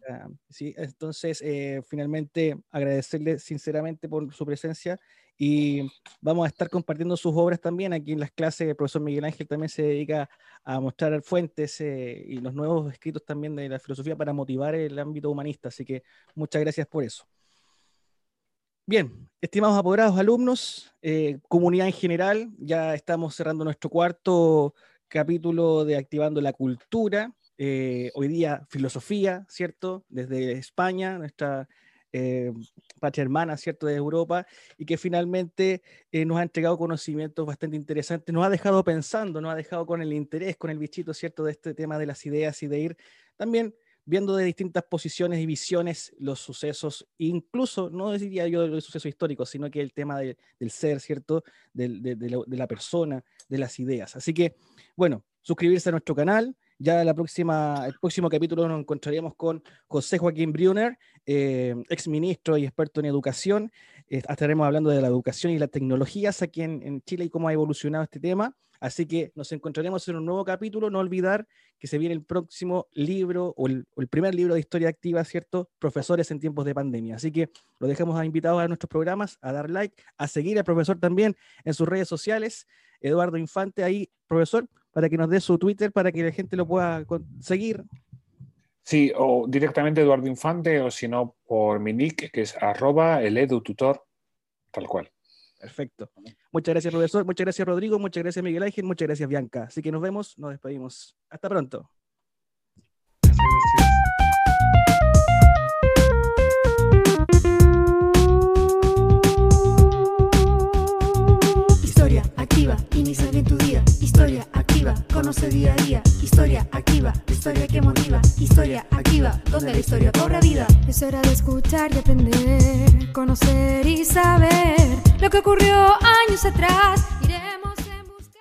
Ah, sí, entonces, eh, finalmente, agradecerle sinceramente por su presencia y vamos a estar compartiendo sus obras también aquí en las clases. El profesor Miguel Ángel también se dedica a mostrar fuentes eh, y los nuevos escritos también de la filosofía para motivar el ámbito humanista. Así que muchas gracias por eso. Bien, estimados apoderados alumnos, eh, comunidad en general, ya estamos cerrando nuestro cuarto capítulo de Activando la Cultura. Eh, hoy día filosofía, ¿cierto? Desde España, nuestra eh, patria hermana, ¿cierto? De Europa, y que finalmente nos ha entregado conocimientos bastante interesantes, nos ha dejado pensando, nos ha dejado con el interés, con el bichito, ¿cierto? De este tema de las ideas y de ir también viendo de distintas posiciones y visiones los sucesos, incluso, no diría yo del suceso histórico, sino que el tema del ser, ¿cierto? de, la, persona, de las ideas. Así que, bueno, suscribirse a nuestro canal. Ya la próxima, el próximo capítulo nos encontraríamos con José Joaquín Brunner, eh, ex ministro y experto en educación. Eh, estaremos hablando de la educación y las tecnologías aquí en, Chile y cómo ha evolucionado este tema. Así que nos encontraremos en un nuevo capítulo. No olvidar que se viene el próximo libro o el, primer libro de historia activa, ¿cierto? Profesores en tiempos de pandemia. Así que lo dejamos a invitados a nuestros programas, a dar like, a seguir al profesor también en sus redes sociales. Eduardo Infante, ahí, profesor, para que nos dé su Twitter para que la gente lo pueda seguir. Sí, o directamente Eduardo Infante, o si no, por mi nick, que es arroba el edututor, tal cual. Perfecto. Muchas gracias, profesor. Muchas gracias, Rodrigo. Muchas gracias, Miguel Ángel. Muchas gracias, Bianca. Así que nos vemos, nos despedimos. Hasta pronto. Historia inicia bien tu día. Historia activa, conoce día a día. Historia activa, historia que motiva. Historia activa, donde la historia cobra vida. Es hora de escuchar y aprender, conocer y saber lo que ocurrió años atrás. Iremos en busca.